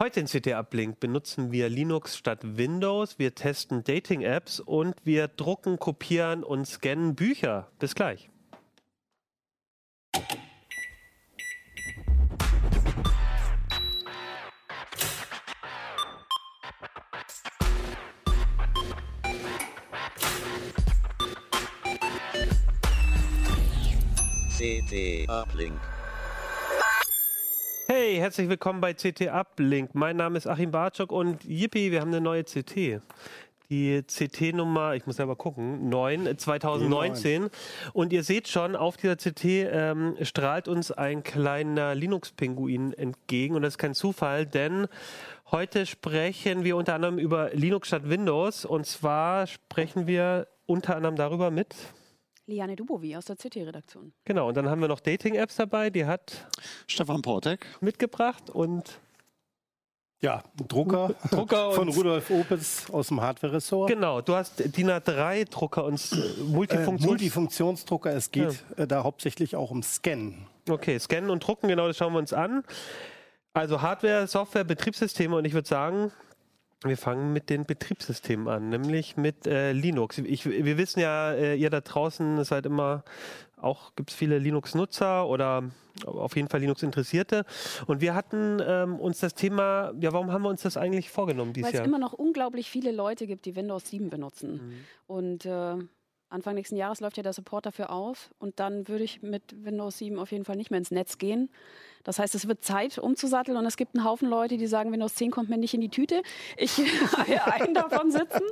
Heute in CT Uplink benutzen wir Linux statt Windows, wir testen Dating-Apps und wir drucken, kopieren und scannen Bücher. Bis gleich. CT Uplink. Hey, herzlich willkommen bei CT Uplink. Mein Name ist Achim Bartschok und yippie, wir haben eine neue CT. Die CT-Nummer, ich muss selber gucken, 9, 2019. Und ihr seht schon, auf dieser CT ähm, strahlt uns ein kleiner Linux-Pinguin entgegen. Und das ist kein Zufall, denn heute sprechen wir unter anderem über Linux statt Windows. Und zwar sprechen wir unter anderem darüber mit Liane Dubovi aus der CT-Redaktion. Genau, und dann haben wir noch Dating-Apps dabei, die hat Stefan Portek mitgebracht und ja, Drucker, Drucker von und- Rudolf Opitz aus dem Hardware-Ressort. genau, du hast DIN A3-Drucker und Äh, Multifunktions... Multifunktionsdrucker. Es geht äh, da hauptsächlich auch um Scannen. okay, scannen und drucken, genau, das schauen wir uns an. Also Hardware, Software, Betriebssysteme und ich würde sagen, wir fangen mit den Betriebssystemen an, nämlich mit äh, Linux. Ich, wir wissen ja, äh, ihr da draußen seid immer, auch gibt es viele Linux-Nutzer oder auf jeden Fall Linux-Interessierte. Und wir hatten ähm, uns das Thema, ja, warum haben wir uns das eigentlich vorgenommen dieses Weil es Jahr? immer noch unglaublich viele Leute gibt, die Windows 7 benutzen. Mhm. Und äh, Anfang nächsten Jahres läuft ja der Support dafür auf. Und dann würde ich mit Windows 7 auf jeden Fall nicht mehr ins Netz gehen. Das heißt, es wird Zeit umzusatteln und es gibt einen Haufen Leute, die sagen, Windows 10 kommt mir nicht in die Tüte. Ich einen davon sitzen.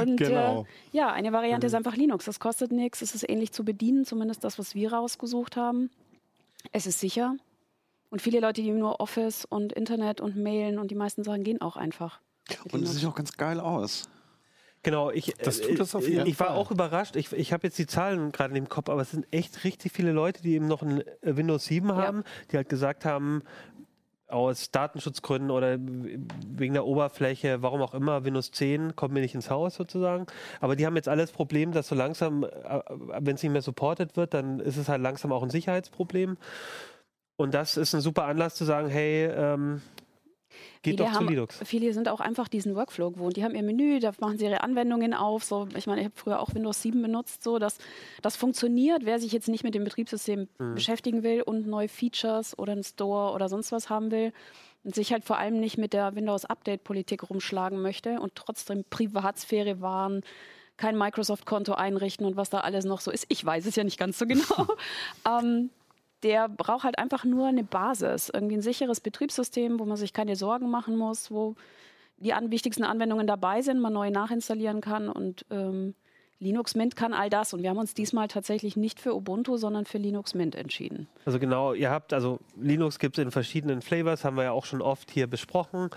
Und Genau. äh, ja, eine Variante Mhm. ist einfach Linux. Das kostet nichts. Es ist ähnlich zu bedienen, zumindest das, was wir rausgesucht haben. Es ist sicher. Und viele Leute, die nur Office und Internet und Mailen und die meisten Sachen gehen auch einfach. und es sieht auch ganz geil aus. Genau, ich, Das äh, tut es auf jeden ich war Fall. auch überrascht. Ich, ich habe jetzt die Zahlen gerade im Kopf, aber es sind echt richtig viele Leute, die eben noch ein äh, Windows 7 haben, die halt gesagt haben, aus Datenschutzgründen oder wegen der Oberfläche, warum auch immer, Windows 10 kommt mir nicht ins Haus sozusagen. Aber die haben jetzt alles Problem, dass so langsam, äh, wenn es nicht mehr supported wird, dann ist es halt langsam auch ein Sicherheitsproblem. Und das ist ein super Anlass zu sagen, hey, ähm, geht Viele doch zu haben- Linux. Viele sind auch einfach diesen Workflow gewohnt. Die haben ihr Menü, da machen sie ihre Anwendungen auf. So, ich meine, ich habe früher auch Windows 7 benutzt. So, das, das funktioniert. Wer sich jetzt nicht mit dem Betriebssystem Mhm. beschäftigen will und neue Features oder einen Store oder sonst was haben will und sich halt vor allem nicht mit der Windows-Update-Politik rumschlagen möchte und trotzdem Privatsphäre wahren, kein Microsoft-Konto einrichten und was da alles noch so ist. Ich weiß es ja nicht ganz so genau. ähm, der braucht halt einfach nur eine Basis, irgendwie ein sicheres Betriebssystem, wo man sich keine Sorgen machen muss, wo die an, wichtigsten Anwendungen dabei sind, man neu nachinstallieren kann und ähm, Linux Mint kann all das. Und wir haben uns diesmal tatsächlich nicht für Ubuntu, sondern für Linux Mint entschieden. Also genau, ihr habt, also Linux gibt es in verschiedenen Flavors, haben wir ja auch schon oft hier besprochen.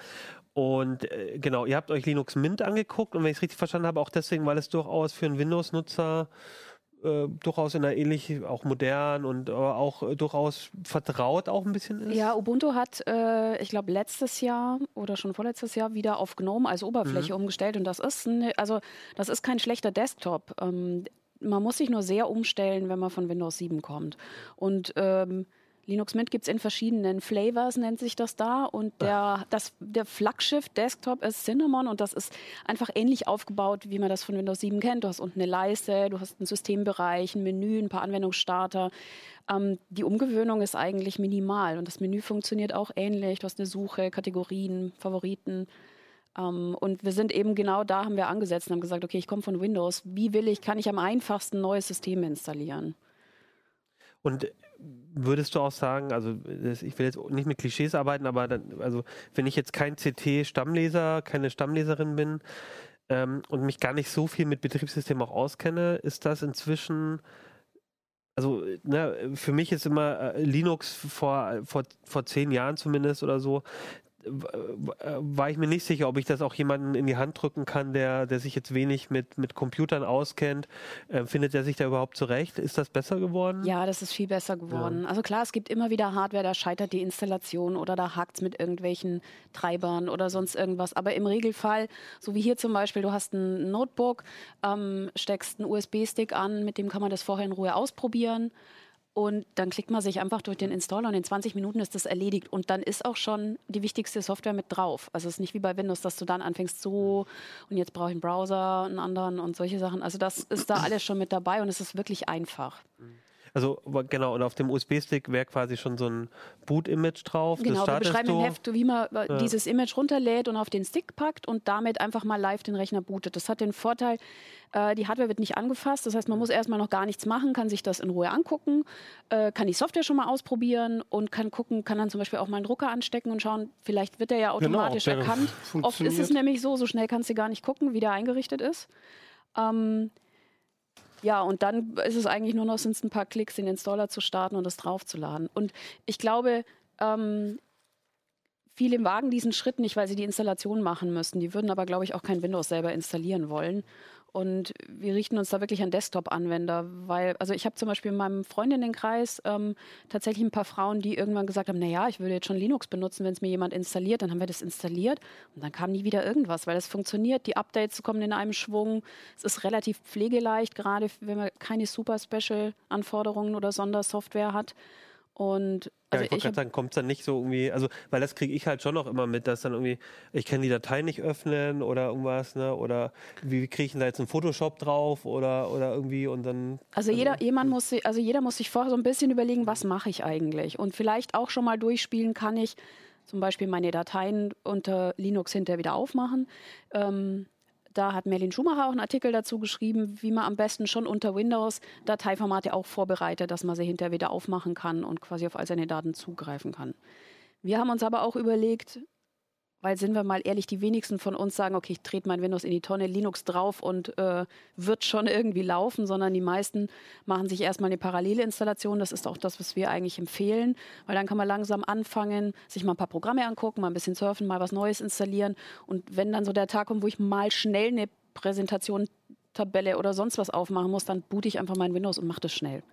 Und äh, genau, ihr habt euch Linux Mint angeguckt und wenn ich es richtig verstanden habe, auch deswegen, weil es durchaus für einen Windows-Nutzer äh, durchaus in einer ähnlich, auch modern und aber auch äh, durchaus vertraut auch ein bisschen ist. Ja, Ubuntu hat, äh, ich glaube, letztes Jahr oder schon vorletztes Jahr wieder auf GNOME als Oberfläche umgestellt. Und das ist, eine, also, das ist kein schlechter Desktop. Ähm, man muss sich nur sehr umstellen, wenn man von Windows 7 kommt. Und ähm, Linux Mint gibt es in verschiedenen Flavors, nennt sich das da. Und der, das, der Flaggschiff-Desktop ist Cinnamon und das ist einfach ähnlich aufgebaut, wie man das von Windows 7 kennt. Du hast unten eine Leiste, du hast einen Systembereich, ein Menü, ein paar Anwendungsstarter. Ähm, die Umgewöhnung ist eigentlich minimal und das Menü funktioniert auch ähnlich. Du hast eine Suche, Kategorien, Favoriten. Ähm, und wir sind eben genau da, haben wir angesetzt und haben gesagt, okay, ich komme von Windows. Wie will ich, kann ich am einfachsten neues System installieren? Und würdest du auch sagen, also ich will jetzt nicht mit Klischees arbeiten, aber dann, also wenn ich jetzt kein CT-Stammleser, keine Stammleserin bin ähm, und mich gar nicht so viel mit Betriebssystemen auch auskenne, ist das inzwischen also ne, für mich ist immer äh, Linux vor, vor, vor zehn Jahren zumindest oder so, war ich mir nicht sicher, ob ich das auch jemanden in die Hand drücken kann, der, der sich jetzt wenig mit, mit Computern auskennt. Äh, findet er sich da überhaupt zurecht? Ist das besser geworden? Ja, das ist viel besser geworden. Also klar, es gibt immer wieder Hardware, da scheitert die Installation oder da hakt es mit irgendwelchen Treibern oder sonst irgendwas. Aber im Regelfall, so wie hier zum Beispiel, du hast ein Notebook, ähm, steckst einen USB-Stick an, mit dem kann man das vorher in Ruhe ausprobieren. Und dann klickt man sich einfach durch den Installer und in 20 Minuten ist das erledigt. Und dann ist auch schon die wichtigste Software mit drauf. Also es ist nicht wie bei Windows, dass du dann anfängst so und jetzt brauche ich einen Browser, einen anderen und solche Sachen. Also das ist da alles schon mit dabei und es ist wirklich einfach. Also genau, und auf dem USB-Stick wäre quasi schon so ein Boot-Image drauf. Genau, wir startest beschreiben im du. Heft, wie man äh, dieses Image runterlädt und auf den Stick packt und damit einfach mal live den Rechner bootet. Das hat den Vorteil, äh, die Hardware wird nicht angefasst. Das heißt, man muss erstmal noch gar nichts machen, kann sich das in Ruhe angucken, äh, kann die Software schon mal ausprobieren und kann gucken, kann dann zum Beispiel auch mal einen Drucker anstecken und schauen, vielleicht wird der ja Genau, automatisch der erkannt. Oft ist es nämlich so, so schnell kannst du gar nicht gucken, wie der eingerichtet ist. Ähm, ja, und dann ist es eigentlich nur noch, sind es ein paar Klicks, den Installer zu starten und das draufzuladen. Und ich glaube, ähm, viele wagen diesen Schritt nicht, weil sie die Installation machen müssen. Die würden aber, glaube ich, auch kein Windows selber installieren wollen. Und wir richten uns da wirklich an Desktop-Anwender, weil, also ich habe zum Beispiel in meinem Freundinnenkreis ähm, tatsächlich ein paar Frauen, die irgendwann gesagt haben, naja, ich würde jetzt schon Linux benutzen, wenn es mir jemand installiert. Dann haben wir das installiert und dann kam nie wieder irgendwas, weil es funktioniert. Die Updates kommen in einem Schwung. Es ist relativ pflegeleicht, gerade wenn man keine super Special-Anforderungen oder Sondersoftware hat. Und Ja, also ich wollte gerade sagen, kommt es dann nicht so irgendwie, also, weil das kriege ich halt schon noch immer mit, dass dann irgendwie, ich kann die Datei nicht öffnen oder irgendwas, ne, oder wie kriege ich denn da jetzt einen Photoshop drauf oder, oder irgendwie und dann. Also jeder, jemand muss, sich- also jeder muss sich vorher so ein bisschen überlegen, was mache ich eigentlich? Und vielleicht auch schon mal durchspielen, kann ich zum Beispiel meine Dateien unter Linux hinterher wieder aufmachen. Ähm, da hat Merlin Schumacher auch einen Artikel dazu geschrieben, wie man am besten schon unter Windows Dateiformate auch vorbereitet, dass man sie hinterher wieder aufmachen kann und quasi auf all seine Daten zugreifen kann. Wir haben uns aber auch überlegt, weil sind wir mal ehrlich, die wenigsten von uns sagen, okay, ich trete mein Windows in die Tonne, Linux drauf und äh, wird schon irgendwie laufen, sondern die meisten machen sich erstmal eine parallele Installation. Das ist auch das, was wir eigentlich empfehlen, weil dann kann man langsam anfangen, sich mal ein paar Programme angucken, mal ein bisschen surfen, mal was Neues installieren. Und wenn dann so der Tag kommt, wo ich mal schnell eine Präsentation, Tabelle oder sonst was aufmachen muss, dann boote ich einfach mein Windows und mache das schnell.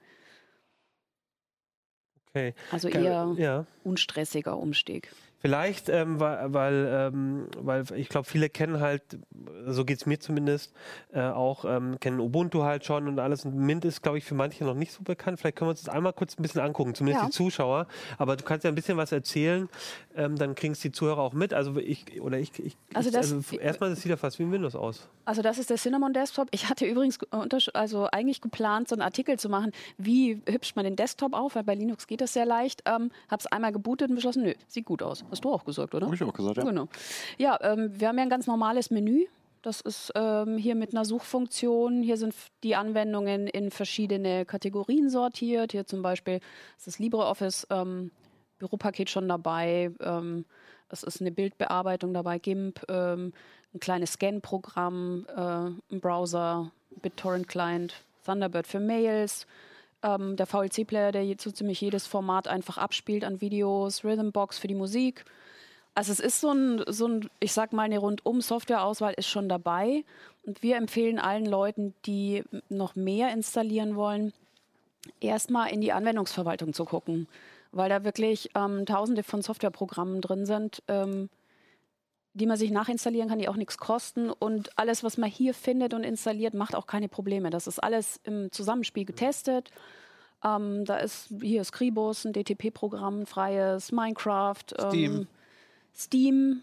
Okay. Also eher Ja. unstressiger Umstieg. Vielleicht, ähm, weil, weil, ähm, weil ich glaube, viele kennen halt, so geht es mir zumindest, äh, auch, ähm, kennen Ubuntu halt schon und alles. Und Mint ist, glaube ich, für manche noch nicht so bekannt. Vielleicht können wir uns das einmal kurz ein bisschen angucken, zumindest Ja. die Zuschauer. Aber du kannst ja ein bisschen was erzählen, ähm, dann kriegen es die Zuhörer auch mit. Also ich, oder ich, ich Also das- also erstmal, sieht ja fast wie ein Windows aus. Also das ist der Cinnamon Desktop. Ich hatte übrigens also eigentlich geplant, so einen Artikel zu machen, wie hübscht man den Desktop auf, weil bei Linux geht das sehr leicht. Ähm, habe es einmal gebootet und beschlossen, nö, sieht gut aus. Hast du auch gesagt, oder? Habe ich auch gesagt, ja. Genau. Ja, ähm, wir haben ja ein ganz normales Menü. Das ist ähm, hier mit einer Suchfunktion. Hier sind die Anwendungen in verschiedene Kategorien sortiert. Hier zum Beispiel ist das LibreOffice ähm, Büropaket schon dabei. Ähm, es ist eine Bildbearbeitung dabei, GIMP, ähm, ein kleines Scan-Programm, äh, ein Browser, BitTorrent-Client, Thunderbird für Mails, ähm, der VLC-Player, der so ziemlich jedes Format einfach abspielt an Videos, Rhythmbox für die Musik. Also es ist so ein, so ein, ich sag mal, eine Rundum-Softwareauswahl ist schon dabei. Und wir empfehlen allen Leuten, die noch mehr installieren wollen, erstmal in die Anwendungsverwaltung zu gucken, weil da wirklich ähm, tausende von Softwareprogrammen drin sind, ähm, die man sich nachinstallieren kann, die auch nichts kosten. Und alles, was man hier findet und installiert, macht auch keine Probleme. Das ist alles im Zusammenspiel getestet. Ähm, da ist hier Scribus, ein DTP-Programm, ein freies, Minecraft, Steam. Ähm, Steam.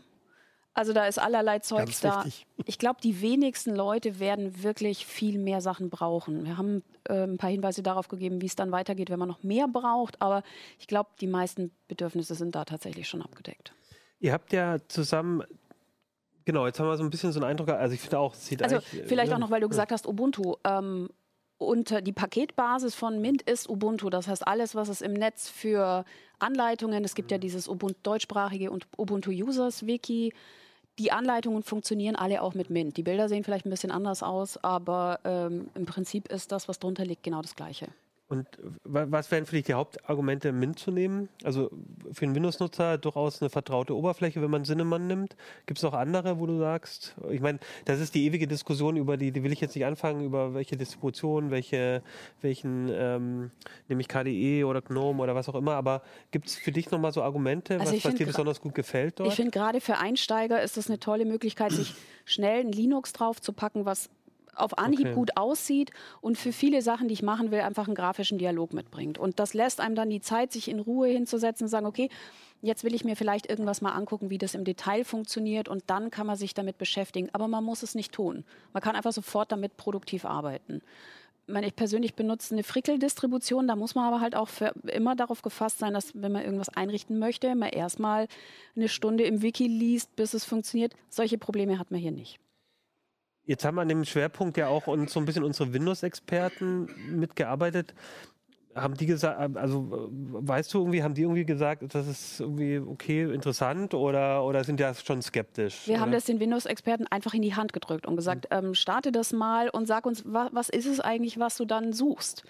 Also da ist allerlei Zeugs Ganz da. wichtig. Ich glaube, die wenigsten Leute werden wirklich viel mehr Sachen brauchen. Wir haben äh, ein paar Hinweise darauf gegeben, wie es dann weitergeht, wenn man noch mehr braucht. Aber ich glaube, die meisten Bedürfnisse sind da tatsächlich schon abgedeckt. Ihr habt ja zusammen, genau, jetzt haben wir so ein bisschen so einen Eindruck, also ich finde auch, es sieht Also eigentlich... vielleicht auch noch, weil du gesagt hast, Ubuntu. Ähm, unter die Paketbasis von Mint ist Ubuntu. Das heißt, alles, was es im Netz für Anleitungen, es gibt ja dieses Ubuntu deutschsprachige und Ubuntu Users Wiki. Die Anleitungen funktionieren alle auch mit Mint. Die Bilder sehen vielleicht ein bisschen anders aus, aber ähm, im Prinzip ist das, was drunter liegt, genau das Gleiche. Und wa- was wären für dich die Hauptargumente, Mint zu nehmen? Also für einen Windows-Nutzer durchaus eine vertraute Oberfläche, wenn man Cinnamon nimmt. Gibt es noch andere, wo du sagst? Ich meine, das ist die ewige Diskussion, über die, die will ich jetzt nicht anfangen, über welche Distribution, welche, welchen, ähm, nämlich KDE oder GNOME oder was auch immer. Aber gibt es für dich nochmal so Argumente, Also was, was dir besonders gut gefällt dort? Ich finde gerade für Einsteiger ist das eine tolle Möglichkeit, sich schnell ein Linux drauf zu packen, was auf Anhieb Okay. gut aussieht und für viele Sachen, die ich machen will, einfach einen grafischen Dialog mitbringt. Und das lässt einem dann die Zeit, sich in Ruhe hinzusetzen und sagen, okay, jetzt will ich mir vielleicht irgendwas mal angucken, wie das im Detail funktioniert und dann kann man sich damit beschäftigen. Aber man muss es nicht tun. Man kann einfach sofort damit produktiv arbeiten. Ich meine, ich persönlich benutze eine Frickel-Distribution, da muss man aber halt auch immer darauf gefasst sein, dass wenn man irgendwas einrichten möchte, man erstmal eine Stunde im Wiki liest, bis es funktioniert. Solche Probleme hat man hier nicht. Jetzt haben wir an dem Schwerpunkt ja auch uns so ein bisschen unsere Windows-Experten mitgearbeitet. Haben die gesagt, also äh, weißt du irgendwie, haben die irgendwie gesagt, das ist irgendwie okay, interessant oder, oder sind ja schon skeptisch? Wir haben oder? das den Windows-Experten einfach in die Hand gedrückt und gesagt, ähm, starte das mal und sag uns, wa was ist es eigentlich, was du dann suchst?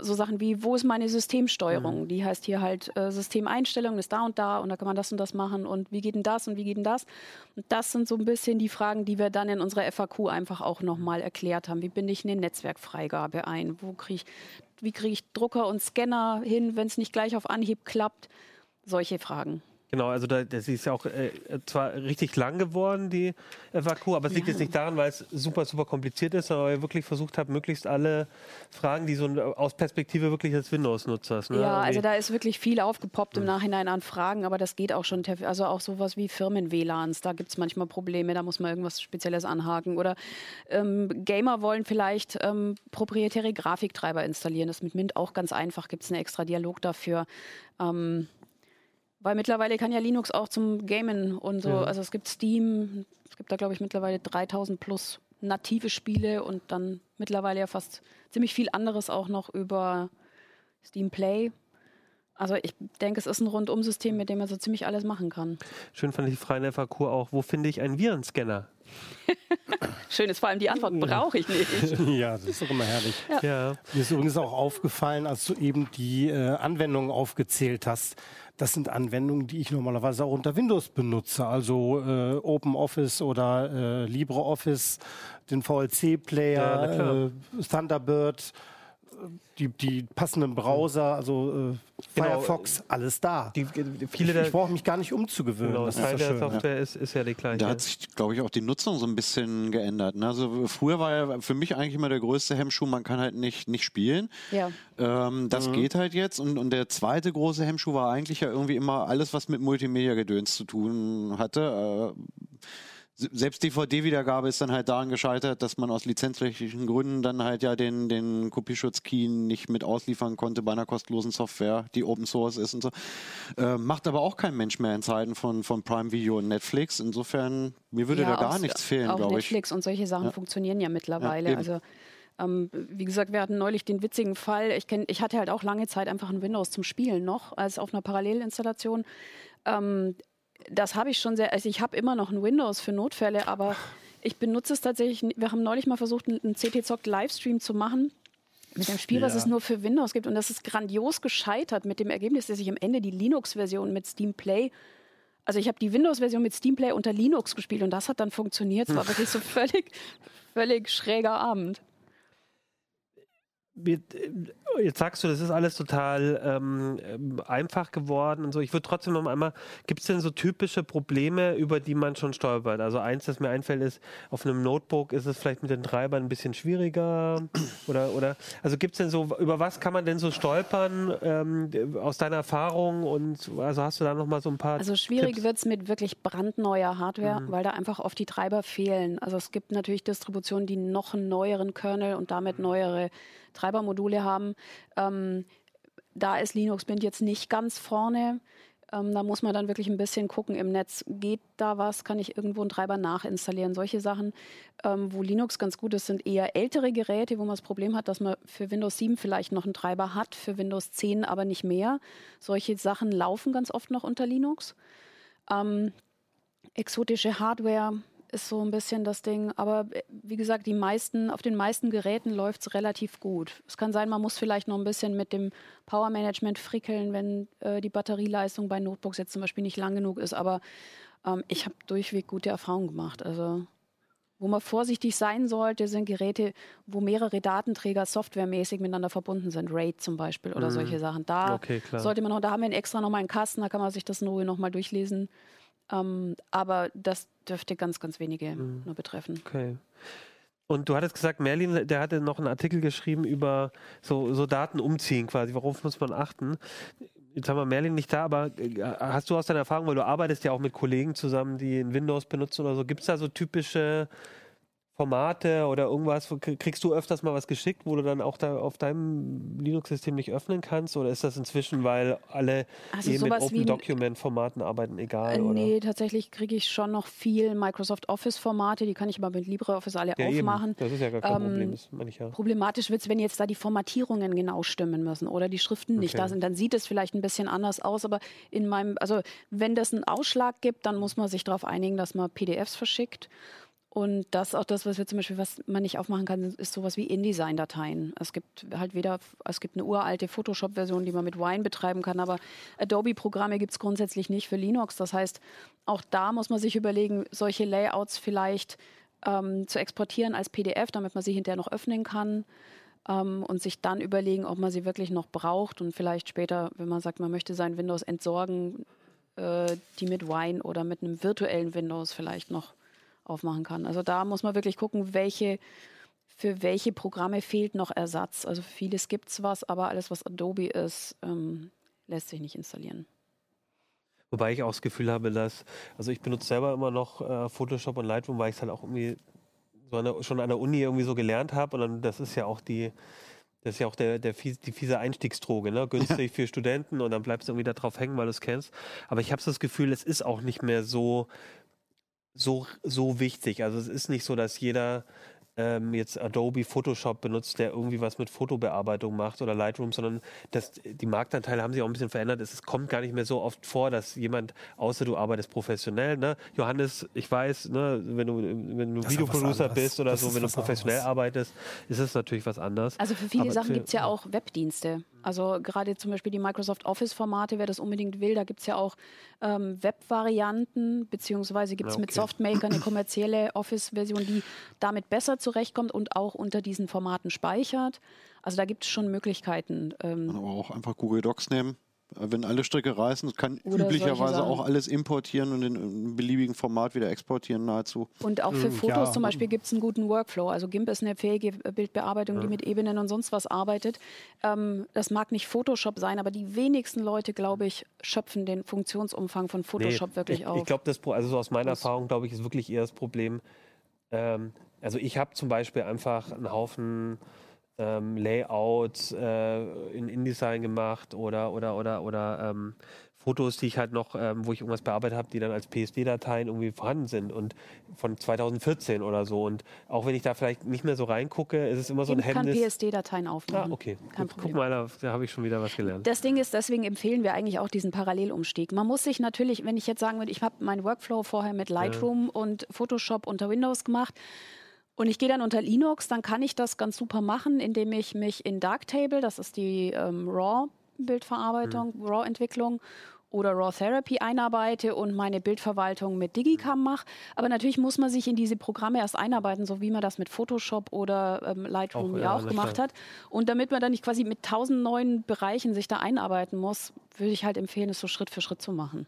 So Sachen wie, wo ist meine Systemsteuerung? Die heißt hier halt äh, Systemeinstellung, ist da und da und da kann man das und das machen und wie geht denn das und wie geht denn das? Und das sind so ein bisschen die Fragen, die wir dann in unserer FAQ einfach auch nochmal erklärt haben. Wie binde ich eine Netzwerkfreigabe ein? Wo krieg ich, wie kriege ich Drucker und Scanner hin, wenn es nicht gleich auf Anhieb klappt? Solche Fragen. Genau, also da, das ist ja auch äh, zwar richtig lang geworden, die FAQ, aber es liegt Ja. jetzt nicht daran, weil es super, super kompliziert ist, sondern weil ihr wirklich versucht habt, möglichst alle Fragen, die so ein- aus Perspektive wirklich des Windows-Nutzers. Ne? Ja, also irgendwie- da ist wirklich viel aufgepoppt im Nachhinein an Fragen, aber das geht auch schon. Also auch sowas wie Firmen-WLANs, da gibt es manchmal Probleme, da muss man irgendwas Spezielles anhaken. Oder ähm, Gamer wollen vielleicht ähm, proprietäre Grafiktreiber installieren. Das ist mit Mint auch ganz einfach, gibt es einen extra Dialog dafür. Ähm, weil mittlerweile kann ja Linux auch zum Gamen und so. Ja. Also es gibt Steam, es gibt da glaube ich mittlerweile 3000 plus native Spiele und dann mittlerweile ja fast ziemlich viel anderes auch noch über Steam Play. Also ich denke, es ist ein Rundumsystem, mit dem man so ziemlich alles machen kann. Schön fand ich die freie FAQ auch. Wo finde ich einen Virenscanner? Schön ist vor allem die Antwort, brauche ich nicht. Ja, das ist doch immer herrlich. Ja. Mir ist übrigens auch aufgefallen, als du eben die äh, Anwendungen aufgezählt hast. Das sind Anwendungen, die ich normalerweise auch unter Windows benutze. Also äh, OpenOffice oder äh, LibreOffice, den Ja, VLC-Player, klar. äh, Thunderbird, die, die passenden Browser, also äh, Genau. Firefox, alles da. Die, die, viele ich ich brauche mich gar nicht umzugewöhnen. genau, das Teil ist der schön. Software ist, ist ja die gleiche. Da hat sich, glaube ich, auch die Nutzung so ein bisschen geändert. Ne? Also früher war ja für mich eigentlich immer der größte Hemmschuh, man kann halt nicht, nicht spielen. Ja. Ähm, das geht halt jetzt. Und, und der zweite große Hemmschuh war eigentlich ja irgendwie immer alles, was mit Multimedia-Gedöns zu tun hatte. Äh, selbst DVD-Wiedergabe ist dann halt daran gescheitert, dass man aus lizenzrechtlichen Gründen dann halt ja den, den Kopierschutz-Key nicht mit ausliefern konnte bei einer kostenlosen Software, die Open Source ist und so. Äh, macht aber auch kein Mensch mehr in Zeiten von, von Prime Video und Netflix. Insofern, mir würde da Ja, gar auch- nichts fehlen, glaube ich. Netflix und solche Sachen Ja. funktionieren ja mittlerweile. Ja, also ähm, wie gesagt, wir hatten neulich den witzigen Fall. Ich, kenn, ich hatte halt auch lange Zeit einfach ein Windows zum Spielen noch, als auf einer Parallelinstallation. Ähm, das habe ich schon sehr, also ich habe immer noch ein Windows für Notfälle, aber ich benutze es tatsächlich. Wir haben neulich mal versucht, einen CT-Zock Livestream zu machen. Mit dem Spiel, was Ja. es nur für Windows gibt. Und das ist grandios gescheitert mit dem Ergebnis, dass ich am Ende die Linux-Version mit Steam Play also ich habe die Windows-Version mit Steam Play unter Linux gespielt und das hat dann funktioniert. Es war wirklich so völlig, völlig schräger Abend. Jetzt sagst du, das ist alles total ähm, einfach geworden und so. Ich würde trotzdem noch einmal, gibt es denn so typische Probleme, über die man schon stolpert? Also eins, das mir einfällt, ist, auf einem Notebook ist es vielleicht mit den Treibern ein bisschen schwieriger oder, oder also gibt es denn so, über was kann man denn so stolpern ähm, aus deiner Erfahrung und also hast du da noch mal so ein paar Also schwierig wird es mit wirklich brandneuer Hardware, weil da einfach oft die Treiber fehlen. Also es gibt natürlich Distributionen, die noch einen neueren Kernel und damit neuere Treibermodule haben. Ähm, da ist Linux Mint jetzt nicht ganz vorne. Ähm, da muss man dann wirklich ein bisschen gucken im Netz, geht da was, kann ich irgendwo einen Treiber nachinstallieren, solche Sachen. Ähm, wo Linux ganz gut ist, sind eher ältere Geräte, wo man das Problem hat, dass man für Windows 7 vielleicht noch einen Treiber hat, für Windows 10 aber nicht mehr. Solche Sachen laufen ganz oft noch unter Linux. Ähm, exotische Hardware ist so ein bisschen das Ding. Aber äh, wie gesagt, die meisten, auf den meisten Geräten läuft es relativ gut. Es kann sein, man muss vielleicht noch ein bisschen mit dem Power Management frickeln, wenn äh, die Batterieleistung bei Notebooks jetzt zum Beispiel nicht lang genug ist. Aber ähm, ich habe durchweg gute Erfahrungen gemacht. Also wo man vorsichtig sein sollte, sind Geräte, wo mehrere Datenträger softwaremäßig miteinander verbunden sind. RAID zum Beispiel oder solche Sachen. Da Okay, sollte man noch, da haben wir extra nochmal einen Kasten, da kann man sich das in Ruhe nochmal durchlesen. Ähm, aber das dürfte ganz, ganz wenige Mhm. nur betreffen. Okay. Und du hattest gesagt, Merlin, der hatte noch einen Artikel geschrieben über so, so Daten umziehen quasi. Worauf muss man achten? Jetzt haben wir Merlin nicht da, aber äh, hast du aus deiner Erfahrung, weil du arbeitest ja auch mit Kollegen zusammen, die in Windows benutzen oder so, gibt es da so typische Formate oder irgendwas, kriegst du öfters mal was geschickt, wo du dann auch da auf deinem Linux-System nicht öffnen kannst? Oder ist das inzwischen, weil alle Also eh mit ein- Open-Document-Formaten arbeiten, egal? Äh, oder? nee, tatsächlich kriege ich schon noch viel Microsoft Office-Formate, die kann ich aber mit LibreOffice alle ja, eben. aufmachen. Das ist ja gar kein Ähm, Problem, das meine ich ja. Problematisch wird es, wenn jetzt da die Formatierungen genau stimmen müssen oder die Schriften nicht Okay. da sind. Dann sieht es vielleicht ein bisschen anders aus, aber in meinem, also wenn das einen Ausschlag gibt, dann muss man sich darauf einigen, dass man PDFs verschickt. Und das auch das, was wir zum Beispiel, was man nicht aufmachen kann, ist sowas wie InDesign-Dateien. Es gibt halt weder, es gibt eine uralte Photoshop-Version, die man mit Wine betreiben kann, aber Adobe-Programme gibt es grundsätzlich nicht für Linux. Das heißt, auch da muss man sich überlegen, solche Layouts vielleicht ähm, zu exportieren als PDF, damit man sie hinterher noch öffnen kann ähm, und sich dann überlegen, ob man sie wirklich noch braucht und vielleicht später, wenn man sagt, man möchte sein Windows entsorgen, äh, die mit Wine oder mit einem virtuellen Windows vielleicht noch aufmachen kann. Also da muss man wirklich gucken, welche für welche Programme fehlt noch Ersatz. Also für vieles gibt es was, aber alles, was Adobe ist, ähm, lässt sich nicht installieren. Wobei ich auch das Gefühl habe, dass, also ich benutze selber immer noch äh, Photoshop und Lightroom, weil ich es halt auch irgendwie so an der, schon an der Uni irgendwie so gelernt habe. Und dann, das ist ja auch die, das ist ja auch der, der fies, die fiese Einstiegsdroge, ne? Günstig für Studenten und dann bleibst du irgendwie da drauf hängen, weil du es kennst. Aber ich habe das Gefühl, es ist auch nicht mehr so, so, so wichtig. Also es ist nicht so, dass jeder ähm, jetzt Adobe Photoshop benutzt, der irgendwie was mit Fotobearbeitung macht oder Lightroom, sondern das, die Marktanteile haben sich auch ein bisschen verändert. Es, es kommt gar nicht mehr so oft vor, dass jemand, außer du arbeitest professionell, ne? Johannes, ich weiß, ne, wenn du, wenn du Videoproducer bist oder Das so, wenn du professionell anderes. arbeitest, ist es natürlich was anderes. Also für viele Aber Sachen gibt es ja auch Webdienste. Also gerade zum Beispiel die Microsoft Office-Formate, wer das unbedingt will, da gibt es ja auch ähm, Web-Varianten, beziehungsweise gibt es Ja, mit okay. Softmaker eine kommerzielle Office-Version, die damit besser zurechtkommt und auch unter diesen Formaten speichert. Also da gibt es schon Möglichkeiten. Ähm, Aber auch einfach Google Docs nehmen. Äh, Wenn alle Stricke reißen, kann Oder üblicherweise auch alles importieren und in einem beliebigen Format wieder exportieren nahezu. Und auch für Mm, Fotos ja. zum Beispiel gibt es einen guten Workflow. Also GIMP ist eine fähige Bildbearbeitung, die mit Ebenen und sonst was arbeitet. Ähm, das mag nicht Photoshop sein, aber die wenigsten Leute, glaube ich, schöpfen den Funktionsumfang von Photoshop wirklich ich, auf. Ich glaube, das, also so aus meiner Das- Erfahrung, glaube ich, ist wirklich eher das Problem. Ähm, also ich habe zum Beispiel einfach einen Haufen ähm, Layouts äh, in InDesign gemacht oder oder oder oder ähm, Fotos, die ich halt noch, ähm, wo ich irgendwas bearbeitet habe, die dann als PSD-Dateien irgendwie vorhanden sind und von 2014 oder so. Und auch wenn ich da vielleicht nicht mehr so reingucke, ist es immer so ein GIMP kann. PSD-Dateien Ah, aufmachen. okay. Kein Gut, guck mal, da, da habe ich schon wieder was gelernt. Das Ding ist, deswegen empfehlen wir eigentlich auch diesen Parallelumstieg. Man muss sich natürlich, wenn ich jetzt sagen würde, ich habe meinen Workflow vorher mit Lightroom und Photoshop unter Windows gemacht und ich gehe dann unter Linux, dann kann ich das ganz super machen, indem ich mich in Darktable, das ist die ähm, RAW-Bildverarbeitung, RAW-Entwicklung oder RAW Therapy einarbeite und meine Bildverwaltung mit Digicam mache. Aber natürlich muss man sich in diese Programme erst einarbeiten, so wie man das mit Photoshop oder ähm, Lightroom Auch, ja ja, auch gemacht hat. Und damit man dann nicht quasi mit tausend neuen Bereichen sich da einarbeiten muss, würde ich halt empfehlen, es so Schritt für Schritt zu machen.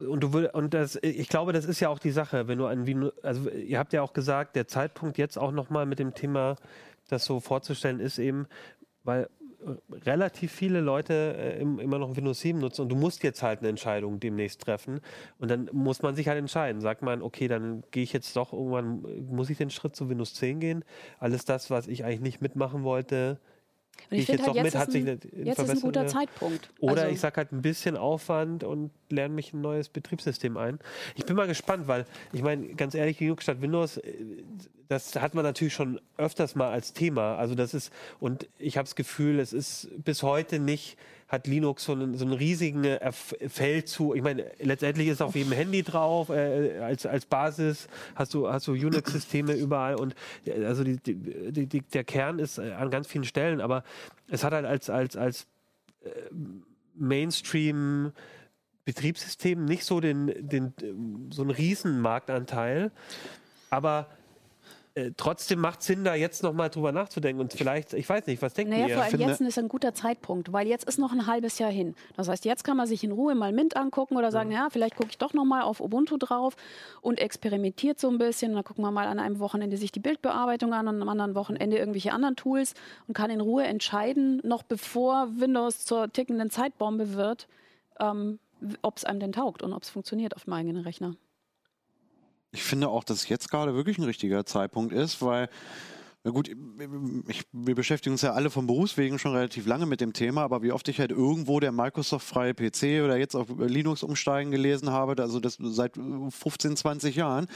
Und du würd, und das, ich glaube, das ist ja auch die Sache, wenn du an wie, also ihr habt ja auch gesagt, der Zeitpunkt jetzt auch nochmal mit dem Thema, das so vorzustellen, ist eben, weil äh, relativ viele Leute äh, im- immer noch Windows 7 nutzen und du musst jetzt halt eine Entscheidung demnächst treffen und dann muss man sich halt entscheiden. Sagt man, okay, dann gehe ich jetzt doch irgendwann, äh, muss ich den Schritt zu Windows 10 gehen? Alles das, was ich eigentlich nicht mitmachen wollte, Und ich ich finde jetzt halt, jetzt, mit, ist ein, jetzt ist ein guter verbesserte- Zeitpunkt. oder also, ich sage halt ein bisschen Aufwand und lerne mich ein neues Betriebssystem ein. Ich bin mal gespannt, weil ich meine, ganz ehrlich, Linux statt Windows, äh, das hat man natürlich schon öfters mal als Thema. Also das ist, und ich habe das Gefühl, es ist bis heute nicht, hat Linux so einen, so einen riesigen Erf- Feldzug. Ich meine, letztendlich ist auf jedem Handy drauf, äh, als, als Basis hast du, hast du Unix-Systeme überall und äh, also die, die, die, der Kern ist äh, an ganz vielen Stellen, aber es hat halt als, als, als Mainstream Betriebssystem nicht so den, den so einen riesen Marktanteil, aber äh, trotzdem macht Sinn, da jetzt nochmal drüber nachzudenken und vielleicht, ich weiß nicht, was denken Naja, ihr? vor allem jetzt ist ein guter Zeitpunkt, weil jetzt ist noch ein halbes Jahr hin. Das heißt, jetzt kann man sich in Ruhe mal Mint angucken oder sagen, ja, vielleicht gucke ich doch noch mal auf Ubuntu drauf und experimentiert so ein bisschen. Dann gucken wir mal an einem Wochenende sich die Bildbearbeitung an und am anderen Wochenende irgendwelche anderen Tools und kann in Ruhe entscheiden, noch bevor Windows zur tickenden Zeitbombe wird, ähm, ob es einem denn taugt und ob es funktioniert auf dem eigenen Rechner. Ich finde auch, dass jetzt gerade wirklich ein richtiger Zeitpunkt ist, weil, na gut, ich, wir beschäftigen uns ja alle von Berufswegen schon relativ lange mit dem Thema, aber wie oft ich halt irgendwo der Microsoft-freie PC oder jetzt auf Linux umsteigen gelesen habe, also das seit 15, 20 Jahren.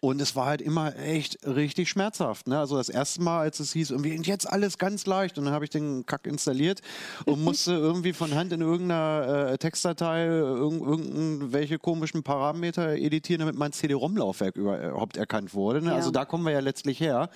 Und es war halt immer echt richtig schmerzhaft. Ne? Also das erste Mal, als es hieß, irgendwie jetzt alles ganz leicht, und dann habe ich den Kack installiert und musste irgendwie von Hand in irgendeiner äh, Textdatei irg irgendwelche komischen Parameter editieren, damit mein CD-ROM-Laufwerk überhaupt erkannt wurde. Ne? Ja. Also da kommen wir ja letztlich her.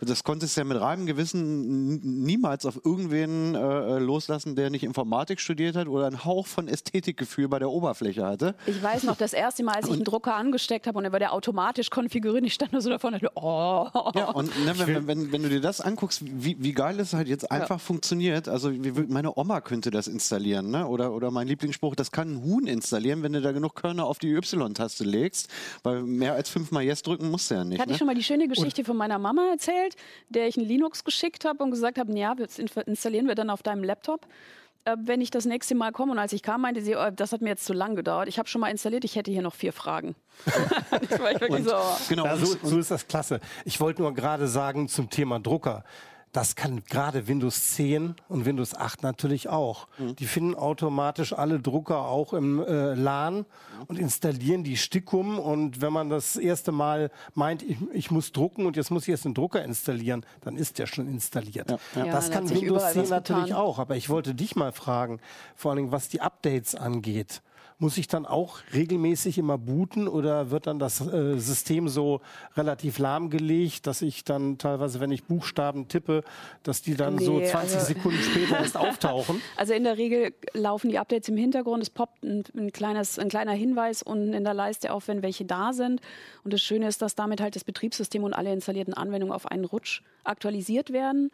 Und das konntest ja mit reinem Gewissen niemals auf irgendwen äh, loslassen, der nicht Informatik studiert hat oder einen Hauch von Ästhetikgefühl bei der Oberfläche hatte. Ich weiß noch, das erste Mal, als ich einen Drucker angesteckt habe und er wurde automatisch konfiguriert, ich stand nur so davon und dachte, oh. Ja, und ne, wenn, wenn, wenn, wenn du dir das anguckst, wie, wie geil es halt jetzt einfach funktioniert. Also wie, meine Oma könnte das installieren, ne? Oder, oder mein Lieblingsspruch, das kann ein Huhn installieren, wenn du da genug Körner auf die Y-Taste legst. Weil mehr als fünfmal Yes drücken musst du ja nicht. Hatte ich Ne? schon mal die schöne Geschichte von meiner Mama erzählt, der ich ein Linux geschickt habe und gesagt habe, ja, das installieren wir dann auf deinem Laptop. Äh, Wenn ich das nächste Mal komme und als ich kam, meinte sie, oh, das hat mir jetzt zu lang gedauert. Ich habe schon mal installiert, ich hätte hier noch vier Fragen. das war ich wirklich so. Genau. Ja, und- so, so ist das klasse. Ich wollte nur gerade sagen zum Thema Drucker. Das kann gerade Windows 10 und Windows 8 natürlich auch. Die finden automatisch alle Drucker auch im äh, LAN und installieren die Stickum. Und wenn man das erste Mal meint, ich, ich muss drucken und jetzt muss ich jetzt einen Drucker installieren, dann ist der schon installiert. Ja, ja. Das kann Windows überall 10 was natürlich getan. auch. Aber ich wollte dich mal fragen, vor allen Dingen was die Updates angeht. Muss ich dann auch regelmäßig immer booten oder wird dann das äh, System so relativ lahmgelegt, dass ich dann teilweise, wenn ich Buchstaben tippe, dass die dann so Nee, 20 also- Sekunden später erst auftauchen? Also in der Regel laufen die Updates im Hintergrund. Es poppt ein, ein, kleines, ein kleiner Hinweis unten in der Leiste auf, wenn welche da sind. Und das Schöne ist, dass damit halt das Betriebssystem und alle installierten Anwendungen auf einen Rutsch aktualisiert werden.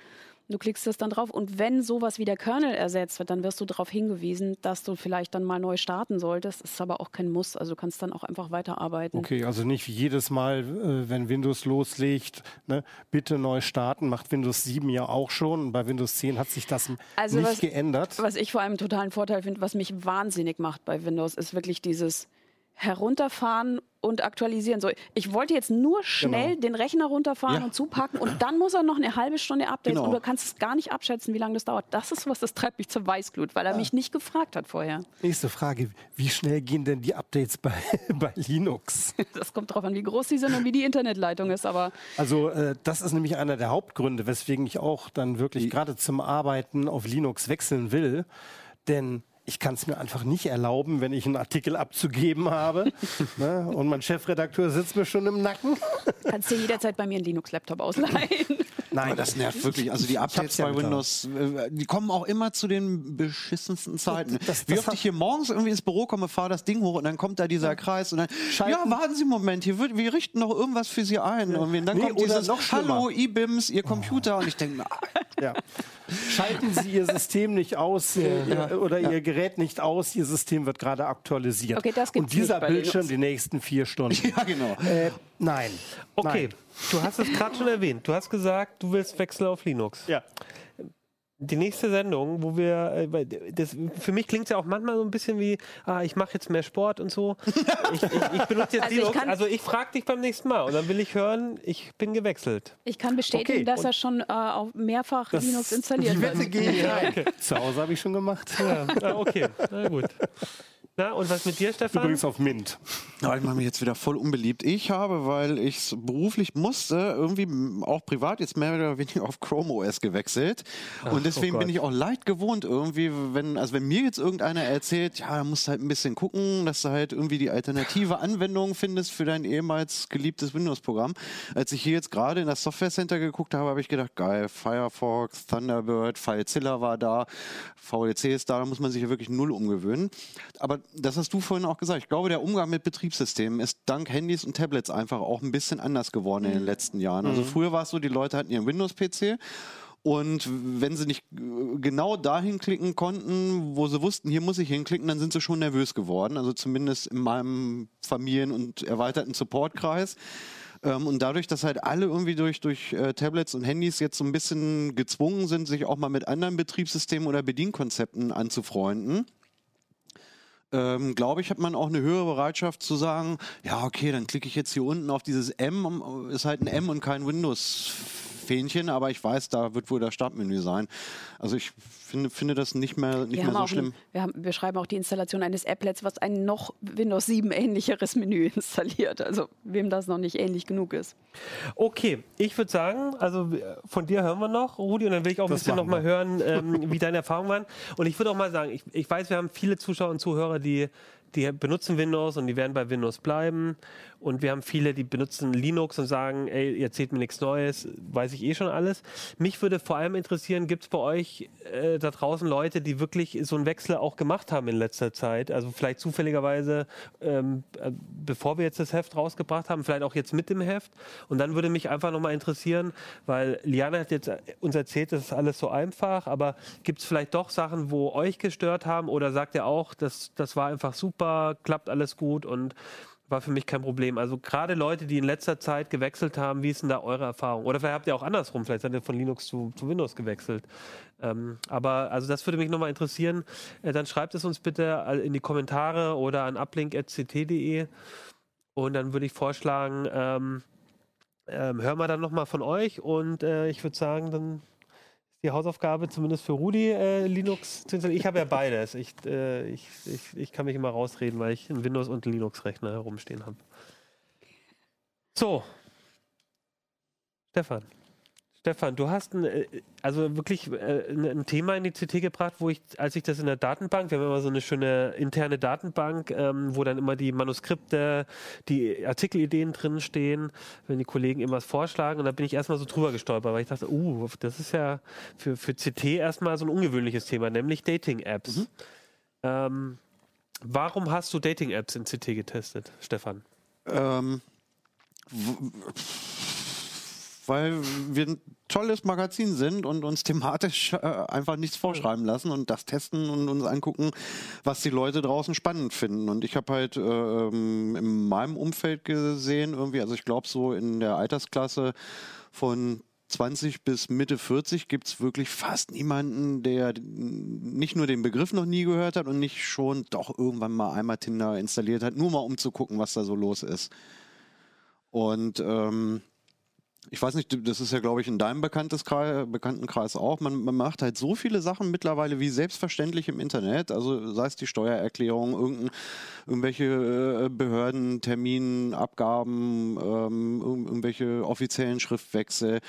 Du klickst das dann drauf und wenn sowas wie der Kernel ersetzt wird, dann wirst du darauf hingewiesen, dass du vielleicht dann mal neu starten solltest. Ist aber auch kein Muss. Also du kannst dann auch einfach weiterarbeiten. Okay, also nicht wie jedes Mal, äh, wenn Windows loslegt, ne, bitte neu starten, macht Windows 7 ja auch schon. Bei Windows 10 hat sich das Also nicht was- geändert. Was ich vor allem einen totalen Vorteil finde, was mich wahnsinnig macht bei Windows, ist wirklich dieses Herunterfahren und aktualisieren. So, ich wollte jetzt nur schnell den Rechner runterfahren Ja. und zupacken und dann muss er noch eine halbe Stunde updaten Genau. und du kannst es gar nicht abschätzen, wie lange das dauert. Das ist was, das treibt mich zur Weißglut, weil er mich nicht gefragt hat vorher. Nächste Frage, wie schnell gehen denn die Updates bei, bei Linux? Das kommt drauf an, wie groß die sind und wie die Internetleitung ist, aber Also äh, das ist nämlich einer der Hauptgründe, weswegen ich auch dann wirklich gerade zum Arbeiten auf Linux wechseln will. Denn ich kann es mir einfach nicht erlauben, wenn ich einen Artikel abzugeben habe ne, und mein Chefredakteur sitzt mir schon im Nacken. kannst dir jederzeit bei mir einen Linux-Laptop ausleihen. Nein, Aber das nervt wirklich. Also die Updates ja bei mit Windows, äh, die kommen auch immer zu den beschissensten Zeiten. Das- Wie das oft hat- ich hier morgens irgendwie ins Büro komme, fahre das Ding hoch und dann kommt da dieser Kreis und dann, Schalten- ja, warten Sie einen Moment, hier wird, wir richten noch irgendwas für Sie ein. Und dann Nee, kommt dieses, noch schlimmer. hallo, IBIMS, Ihr Computer. Und ich denke, mir, ah, Ja. Schalten Sie Ihr System nicht aus äh, ihr, oder Ihr Gerät nicht aus, Ihr System wird gerade aktualisiert. Okay, das gibt's Und dieser nicht bei Bildschirm die nächsten vier Stunden. ja genau. Äh, nein. Okay, Nein. Du hast es gerade schon erwähnt. Du hast gesagt, du willst wechseln auf Linux. Ja. Die nächste Sendung, wo wir, äh, das, für mich klingt es ja auch manchmal so ein bisschen wie, ah, ich mache jetzt mehr Sport und so. Ich, ich, ich benutze jetzt Also ich Linux. kann- also ich frage dich beim nächsten Mal und dann will ich hören, ich bin gewechselt. Ich kann bestätigen, Okay, dass und- er schon äh, auf mehrfach Das- Linux installiert ich ein. Zu Hause habe ich schon gemacht. Ja, ah, okay, na gut. Na, und was mit dir, Stefan? Übrigens auf Mint. Ja, ich mache mich jetzt wieder voll unbeliebt. Ich habe, weil ich es beruflich musste, irgendwie auch privat jetzt mehr oder weniger auf Chrome OS gewechselt. und deswegen oh bin ich auch leid gewohnt irgendwie, wenn, also wenn mir jetzt irgendeiner erzählt, ja, da musst du halt ein bisschen gucken, dass du halt irgendwie die alternative Anwendung findest für dein ehemals geliebtes Windows-Programm. Als ich hier jetzt gerade in das Software Center geguckt habe, habe ich gedacht, geil, Firefox, Thunderbird, FileZilla war da, VLC ist da, da muss man sich ja wirklich null umgewöhnen. Aber das hast du vorhin auch gesagt. Ich glaube, der Umgang mit Betriebssystemen ist dank Handys und Tablets einfach auch ein bisschen anders geworden in den letzten Jahren. Also früher war es so, die Leute hatten ihren Windows-PC und wenn sie nicht äh, genau dahin klicken konnten, wo sie wussten, hier muss ich hinklicken, dann sind sie schon nervös geworden. Also zumindest in meinem Familien- und erweiterten Supportkreis. Ähm, und dadurch, dass halt alle irgendwie durch, durch äh, Tablets und Handys jetzt so ein bisschen gezwungen sind, sich auch mal mit anderen Betriebssystemen oder Bedienkonzepten anzufreunden, ähm, glaube ich, hat man auch eine höhere Bereitschaft zu sagen, ja, okay, dann klicke ich jetzt hier unten auf dieses M, ist halt ein M und kein Windows. Fähnchen, aber ich weiß, da wird wohl das Startmenü sein. Also ich finde, finde das nicht mehr, nicht Wir, mehr so schlimm. ein, wir, haben, wir schreiben auch die Installation eines Applets, was ein noch Windows 7 ähnlicheres Menü installiert. Also wem das noch nicht ähnlich genug ist. Okay, ich würde sagen, also äh, von dir hören wir noch, Rudi, und dann will ich auch ein Das bisschen noch machen mal hören, ähm, wie deine Erfahrungen waren. Und ich würde auch mal sagen, ich, ich weiß, wir haben viele Zuschauer und Zuhörer, die, die benutzen Windows und die werden bei Windows bleiben. Und wir haben viele, die benutzen Linux und sagen, ey, ihr erzählt mir nichts Neues, weiß ich eh schon alles. Mich würde vor allem interessieren, gibt es bei euch äh, da draußen Leute, die wirklich so einen Wechsel auch gemacht haben in letzter Zeit? Also vielleicht zufälligerweise, ähm, äh, bevor wir jetzt das Heft rausgebracht haben, vielleicht auch jetzt mit dem Heft. Und dann würde mich einfach nochmal interessieren, weil Liana hat jetzt uns erzählt, das ist alles so einfach, aber gibt es vielleicht doch Sachen, wo euch gestört haben oder sagt ihr auch, das, das war einfach super, klappt alles gut und war für mich kein Problem. Also gerade Leute, die in letzter Zeit gewechselt haben, wie ist denn da eure Erfahrung? Oder vielleicht habt ihr auch andersrum, vielleicht seid ihr von Linux zu, zu Windows gewechselt. Ähm, aber also das würde mich nochmal interessieren. Äh, dann schreibt es uns bitte in die Kommentare oder an uplink.ct.de und dann würde ich vorschlagen, ähm, ähm, hören wir dann nochmal von euch und äh, ich würde sagen, dann die Hausaufgabe zumindest für Rudi äh, Linux zu installieren. Ich habe ja beides. Ich, äh, ich, ich, ich kann mich immer rausreden, weil ich einen Windows- und Linux-Rechner herumstehen habe. So. Stefan. Stefan, du hast ein, äh, also wirklich äh, ein Thema in die CT gebracht, wo ich, als ich das in der Datenbank, wir haben immer so eine schöne interne Datenbank, ähm, wo dann immer die Manuskripte, die Artikelideen drin stehen, wenn die Kollegen irgendwas vorschlagen. Und da bin ich erstmal so drüber gestolpert, weil ich dachte, uh, das ist ja für, für CT erstmal so ein ungewöhnliches Thema, nämlich Dating-Apps. Ähm, warum hast du Dating-Apps in CT getestet, Stefan? Ähm, w- weil wir ein tolles Magazin sind und uns thematisch äh, einfach nichts vorschreiben lassen und das testen und uns angucken, was die Leute draußen spannend finden. Und ich habe halt äh, ähm, in meinem Umfeld gesehen, irgendwie, also ich glaube so in der Altersklasse von 20 bis Mitte 40 gibt es wirklich fast niemanden, der nicht nur den Begriff noch nie gehört hat und nicht schon doch irgendwann mal einmal Tinder installiert hat, nur mal um zu gucken, was da so los ist. Und ähm, ich weiß nicht, das ist ja, glaube ich, in deinem Bekanntenkreis, Bekanntenkreis auch. Man, man macht halt so viele Sachen mittlerweile wie selbstverständlich im Internet. Also sei es die Steuererklärung, irgendwelche äh, Behörden, Termin, Abgaben, ähm, irg- irgendwelche offiziellen Schriftwechsel.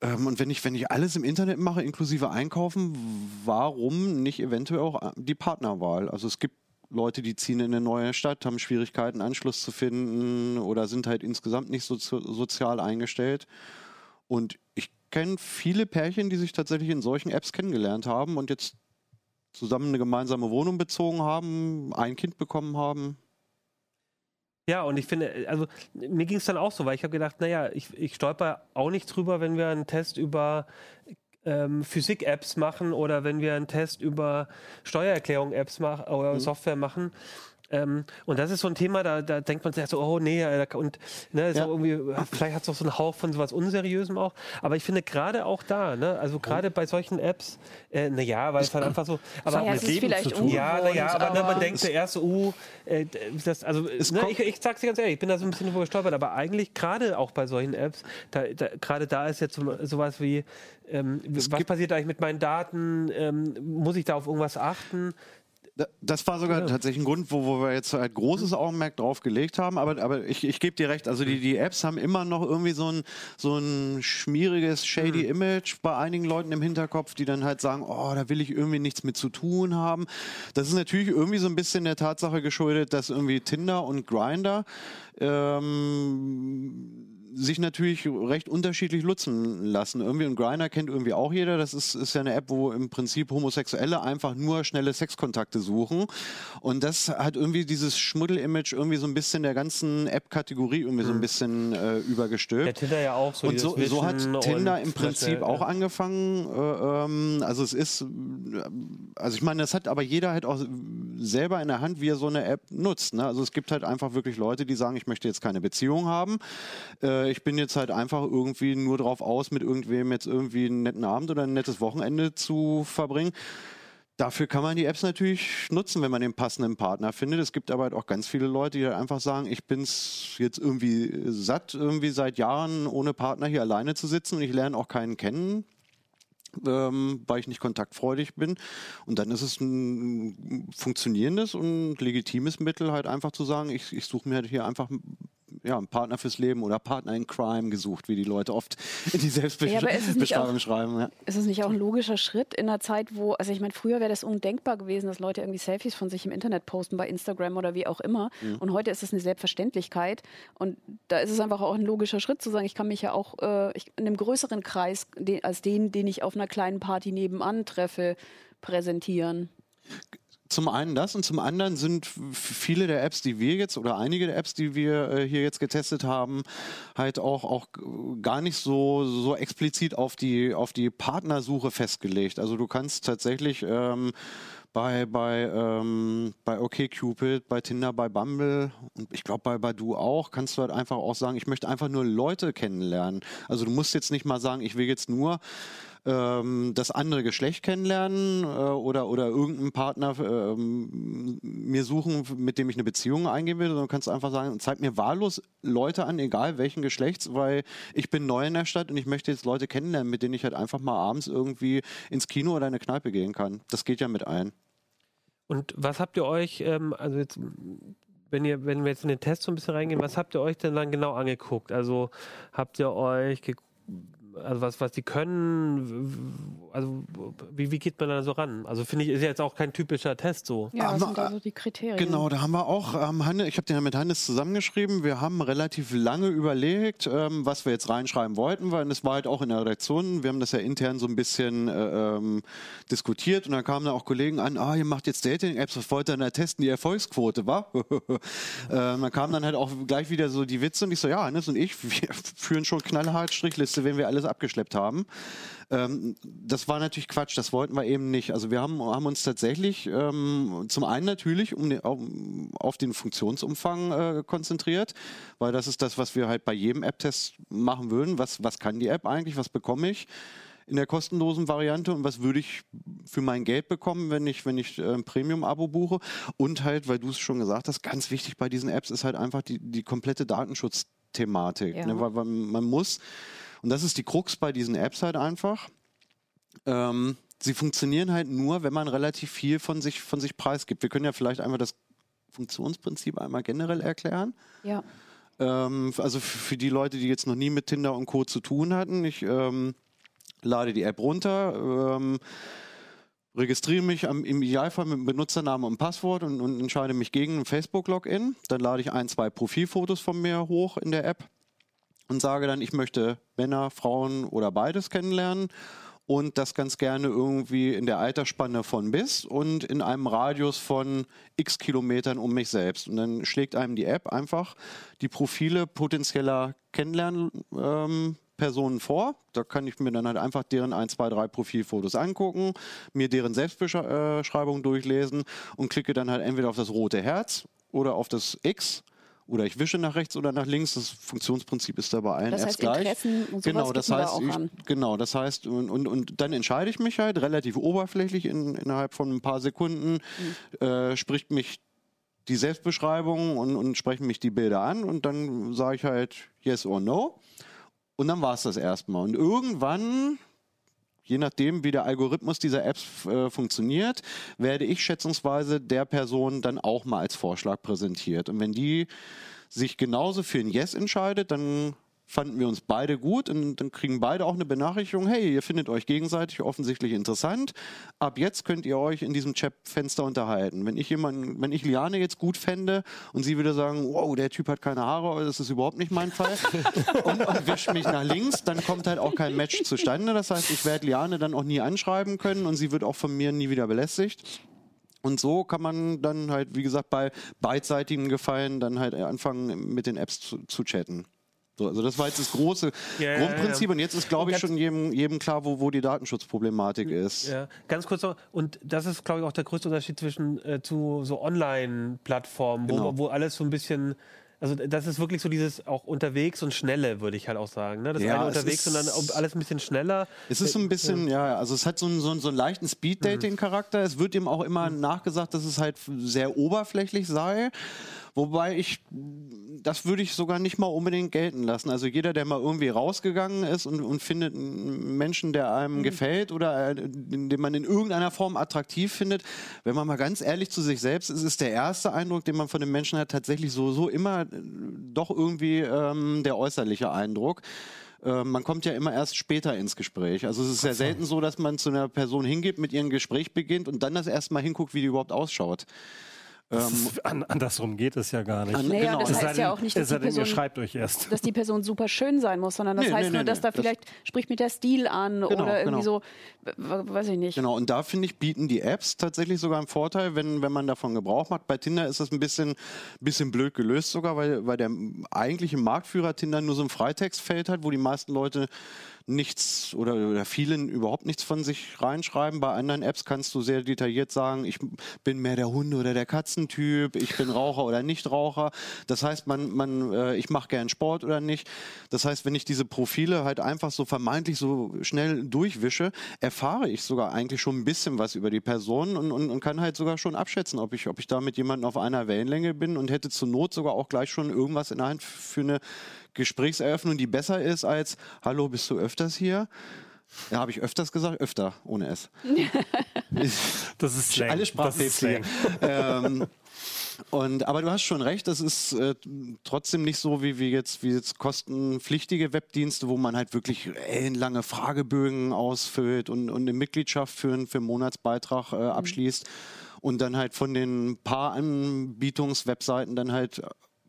Ähm, und wenn ich, wenn ich alles im Internet mache, inklusive Einkaufen, warum nicht eventuell auch die Partnerwahl? Also es gibt Leute, die ziehen in eine neue Stadt, haben Schwierigkeiten, Anschluss zu finden oder sind halt insgesamt nicht so sozial eingestellt. Und ich kenne viele Pärchen, die sich tatsächlich in solchen Apps kennengelernt haben und jetzt zusammen eine gemeinsame Wohnung bezogen haben, ein Kind bekommen haben. Ja, und ich finde, also mir ging es dann auch so, weil ich habe gedacht, naja, ich, ich stolper auch nicht drüber, wenn wir einen Test über ähm, Physik-Apps machen oder wenn wir einen Test über Steuererklärung-Apps machen oder Software machen. Ähm, und das ist so ein Thema, da, da denkt man sich so, oh nee, äh, und ne, Ja. irgendwie, vielleicht hat es auch so einen Hauch von sowas Unseriösem auch. Aber ich finde gerade auch da, ne, also gerade bei solchen Apps, äh, naja, weil es halt einfach so. Aber ja, mit Leben vielleicht zu tun. ja, naja, aber, ne, man aber- denkt zuerst so, uh, äh, das, also, ne, ich, ich sag's dir ganz ehrlich, ich bin da so ein bisschen drüber gestolpert, aber eigentlich gerade auch bei solchen Apps, da, da, gerade da ist jetzt so, sowas wie, ähm, was passiert eigentlich mit meinen Daten, ähm, muss ich da auf irgendwas achten? Da- Das war sogar Ja. tatsächlich ein Grund, wo, wo wir jetzt halt großes Augenmerk drauf gelegt haben. Aber, aber ich, ich gebe dir recht, also die, die Apps haben immer noch irgendwie so ein, so ein schmieriges, shady Image bei einigen Leuten im Hinterkopf, die dann halt sagen, oh, da will ich irgendwie nichts mit zu tun haben. Das ist natürlich irgendwie so ein bisschen der Tatsache geschuldet, dass irgendwie Tinder und Grinder ähm, sich natürlich recht unterschiedlich nutzen lassen. Irgendwie und Griner kennt irgendwie auch jeder. Das ist, ist ja eine App, wo im Prinzip Homosexuelle einfach nur schnelle Sexkontakte suchen. Und das hat irgendwie dieses Schmuddel-Image irgendwie so ein bisschen der ganzen App-Kategorie irgendwie so ein bisschen äh, übergestülpt. Der Tinder ja auch so. Und so, so hat Tinder im Prinzip auch ja. angefangen. Äh, ähm, also es ist, also ich meine, das hat aber jeder halt auch selber in der Hand, wie er so eine App nutzt. Ne? Also es gibt halt einfach wirklich Leute, die sagen, ich möchte jetzt keine Beziehung haben. Äh, ich bin jetzt halt einfach irgendwie nur drauf aus, mit irgendwem jetzt irgendwie einen netten Abend oder ein nettes Wochenende zu verbringen. Dafür kann man die Apps natürlich nutzen, wenn man den passenden Partner findet. Es gibt aber halt auch ganz viele Leute, die halt einfach sagen, ich bin's jetzt irgendwie satt, irgendwie seit Jahren ohne Partner hier alleine zu sitzen und ich lerne auch keinen kennen. Ähm, weil ich nicht kontaktfreudig bin. Und dann ist es ein funktionierendes und legitimes Mittel, halt einfach zu sagen, ich, ich suche mir halt hier einfach ja, einen Partner fürs Leben oder Partner in Crime gesucht, wie die Leute oft in die Ja, Selbstbeschreibung auch- schreiben. Ja. Ist es nicht auch ein logischer Schritt in einer Zeit, wo, also ich meine, früher wäre das undenkbar gewesen, dass Leute irgendwie Selfies von sich im Internet posten, bei Instagram oder wie auch immer. Und heute ist es eine Selbstverständlichkeit. Und da ist es einfach auch ein logischer Schritt zu sagen, ich kann mich ja auch äh, ich, in einem größeren Kreis den, als den, den ich auf einer kleinen Party nebenan treffe, präsentieren. Zum einen das und zum anderen sind viele der Apps, die wir jetzt oder einige der Apps, die wir äh, hier jetzt getestet haben, halt auch, auch gar nicht so, so explizit auf die, auf die Partnersuche festgelegt. Also du kannst tatsächlich ähm, bei, bei, ähm, bei OkCupid, bei Tinder, bei Bumble und ich glaube bei Badu auch, kannst du halt einfach auch sagen, ich möchte einfach nur Leute kennenlernen. Also du musst jetzt nicht mal sagen, ich will jetzt nur ähm, das andere Geschlecht kennenlernen äh, oder, oder irgendeinen Partner ähm, mir suchen, mit dem ich eine Beziehung eingehen will, sondern du kannst einfach sagen, zeig mir wahllos Leute an, egal welchen Geschlechts, weil ich bin neu in der Stadt und ich möchte jetzt Leute kennenlernen, mit denen ich halt einfach mal abends irgendwie ins Kino oder in eine Kneipe gehen kann. Das geht ja mit ein. Und was habt ihr euch, ähm, also jetzt, wenn ihr, wenn wir jetzt in den Test so ein bisschen reingehen, was habt ihr euch denn dann genau angeguckt? Also habt ihr euch, ge- also was, was die können, also wie, wie geht man da so ran? Also finde ich, ist ja jetzt auch kein typischer Test so. Ja, was sind da so die Kriterien? Genau, da haben wir auch, ähm, Hanne, ich habe den mit Hannes zusammengeschrieben. Wir haben relativ lange überlegt, ähm, was wir jetzt reinschreiben wollten, weil das war halt auch in der Redaktion. Wir haben das ja intern so ein bisschen äh, ähm, diskutiert und dann kamen da auch Kollegen an, ah, ihr macht jetzt Dating-Apps, was wollt ihr denn da testen? Die Erfolgsquote, wa? ähm, dann kamen dann halt auch gleich wieder so die Witze und ich so, ja, Hannes und ich, wir führen schon knallhart Strichliste, wenn wir alles abgeschleppt haben. Ähm, das war natürlich Quatsch, das wollten wir eben nicht. Also wir haben, haben uns tatsächlich ähm, zum einen natürlich um den, auf, auf den Funktionsumfang äh, konzentriert, weil das ist das, was wir halt bei jedem App-Test machen würden. Was, was kann die App eigentlich, was bekomme ich? in der kostenlosen Variante und was würde ich für mein Geld bekommen, wenn ich, wenn ich äh, ein Premium-Abo buche. Und halt, weil du es schon gesagt hast, ganz wichtig bei diesen Apps ist halt einfach die, die komplette Datenschutzthematik. Ja. Ne? Weil, weil man muss, und das ist die Krux bei diesen Apps halt einfach, ähm, sie funktionieren halt nur, wenn man relativ viel von sich, von sich preisgibt. Wir können ja vielleicht einmal das Funktionsprinzip einmal generell erklären. Ja. Ähm, also für die Leute, die jetzt noch nie mit Tinder und Co. zu tun hatten, ich ähm, lade die App runter, ähm, registriere mich am, im Idealfall mit Benutzernamen und Passwort und, und entscheide mich gegen ein Facebook-Login. Dann lade ich ein, zwei Profilfotos von mir hoch in der App und sage dann, ich möchte Männer, Frauen oder beides kennenlernen und das ganz gerne irgendwie in der Altersspanne von bis und in einem Radius von x Kilometern um mich selbst. Und dann schlägt einem die App einfach die Profile potenzieller Kennenlernen. Ähm, vor. Da kann ich mir dann halt einfach deren 1, 2, 3 Profilfotos angucken, mir deren Selbstbeschreibung durchlesen und klicke dann halt entweder auf das rote Herz oder auf das X oder ich wische nach rechts oder nach links. Das Funktionsprinzip ist da bei allen Das Apps heißt, gleich. Interessen und sowas genau, das da heißt, auch ich, genau, das heißt, und, und, und dann entscheide ich mich halt relativ oberflächlich in, innerhalb von ein paar Sekunden, Mhm. äh, spricht mich die Selbstbeschreibung und, und sprechen mich die Bilder an und dann sage ich halt yes or no. Und dann war es das erstmal. Und irgendwann, je nachdem, wie der Algorithmus dieser Apps äh, funktioniert, werde ich schätzungsweise der Person dann auch mal als Vorschlag präsentiert. Und wenn die sich genauso für ein Yes entscheidet, dann fanden wir uns beide gut und dann kriegen beide auch eine Benachrichtigung, hey, ihr findet euch gegenseitig offensichtlich interessant. Ab jetzt könnt ihr euch in diesem Chatfenster unterhalten. Wenn ich jemanden, wenn ich Liane jetzt gut fände und sie würde sagen, wow, der Typ hat keine Haare, das ist überhaupt nicht mein Fall und, und wischt mich nach links, dann kommt halt auch kein Match zustande. Das heißt, ich werde Liane dann auch nie anschreiben können und sie wird auch von mir nie wieder belästigt. Und so kann man dann halt, wie gesagt, bei beidseitigen Gefallen dann halt anfangen, mit den Apps zu, zu chatten. So, also das war jetzt das große Ja, ja, Grundprinzip ja. und jetzt ist, glaube ich, schon jedem, jedem klar, wo, wo die Datenschutzproblematik ist. Ja, ganz kurz noch, und das ist, glaube ich, auch der größte Unterschied zwischen äh, zu so Online-Plattformen, wo, Genau. wo alles so ein bisschen, also das ist wirklich so dieses auch unterwegs und schnelle, würde ich halt auch sagen. Ne? Das Ja, eine unterwegs und dann alles ein bisschen schneller. Es ist so ein bisschen, ja, also es hat so einen, so einen, so einen leichten Speed-Dating-Charakter. Es wird ihm auch immer nachgesagt, dass es halt sehr oberflächlich sei. Wobei ich, das würde ich sogar nicht mal unbedingt gelten lassen. Also jeder, der mal irgendwie rausgegangen ist und, und findet einen Menschen, der einem gefällt oder äh, den man in irgendeiner Form attraktiv findet, wenn man mal ganz ehrlich zu sich selbst ist, ist der erste Eindruck, den man von dem Menschen hat, tatsächlich so, so immer doch irgendwie ähm, der äußerliche Eindruck. Äh, man kommt ja immer erst später ins Gespräch. Also es ist sehr selten so, dass man zu einer Person hingeht, mit ihr ein Gespräch beginnt und dann das erste Mal hinguckt, wie die überhaupt ausschaut. Das ist, an, andersrum geht es ja gar nicht. An- Naja, Genau. das heißt ja auch nicht, dass die, Person, schreibt euch erst. dass die Person super schön sein muss, sondern das Nee, heißt nee, nur, nee, dass nee. da Das- vielleicht spricht mir der Stil an Genau, oder irgendwie genau. so, weiß ich nicht. Genau, und da finde ich, bieten die Apps tatsächlich sogar einen Vorteil, wenn, wenn man davon Gebrauch macht. Bei Tinder ist das ein bisschen, bisschen blöd gelöst sogar, weil, weil der eigentliche Marktführer Tinder nur so ein Freitextfeld hat, wo die meisten Leute nichts oder, oder vielen überhaupt nichts von sich reinschreiben. Bei anderen Apps kannst du sehr detailliert sagen, ich bin mehr der Hunde- oder der Katzentyp, ich bin Raucher oder Nichtraucher. Das heißt, man, man, äh, ich mache gern Sport oder nicht. Das heißt, wenn ich diese Profile halt einfach so vermeintlich so schnell durchwische, erfahre ich sogar eigentlich schon ein bisschen was über die Person und, und, und kann halt sogar schon abschätzen, ob ich, ob ich da mit jemandem auf einer Wellenlänge bin und hätte zur Not sogar auch gleich schon irgendwas in der Hand für eine Gesprächseröffnung, die besser ist als Hallo, bist du öfters hier? Ja, habe ich öfters gesagt? Öfter, ohne S. Das ist Slang. Alle Sprachpäpste. Ähm, und, aber du hast schon recht, das ist äh, trotzdem nicht so wie, wie, jetzt, wie jetzt kostenpflichtige Webdienste, wo man halt wirklich ellenlange Fragebögen ausfüllt und, und eine Mitgliedschaft für, einen- für einen Monatsbeitrag äh, abschließt und dann halt von den paar Anbietungswebseiten dann halt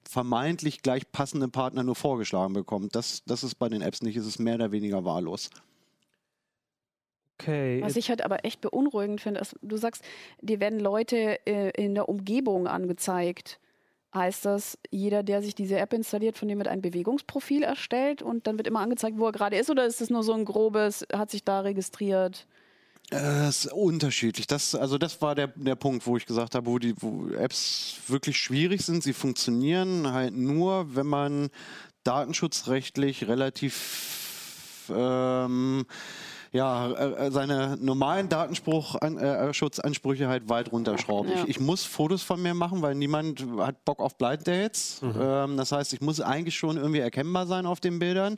vermeintlich gleich passende Partner nur vorgeschlagen bekommt. Das, das ist bei den Apps nicht, es ist mehr oder weniger wahllos. Okay. Was ich halt aber echt beunruhigend finde, ist, du sagst, dir werden Leute äh, in der Umgebung angezeigt. Heißt das, jeder, der sich diese App installiert, von dem wird ein Bewegungsprofil erstellt und dann wird immer angezeigt, wo er gerade ist? Oder ist es nur so ein grobes, hat sich da registriert? Äh, Es ist unterschiedlich. Das, also das war der, der Punkt, wo ich gesagt habe, wo die wo Apps wirklich schwierig sind. Sie funktionieren halt nur, wenn man datenschutzrechtlich relativ ähm, ja, äh, seine normalen Datenschutzanspruche äh, halt weit runterschraubt. Ja. Ich, ich muss Fotos von mir machen, weil niemand hat Bock auf Blind Dates. Ähm, das heißt, ich muss eigentlich schon irgendwie erkennbar sein auf den Bildern.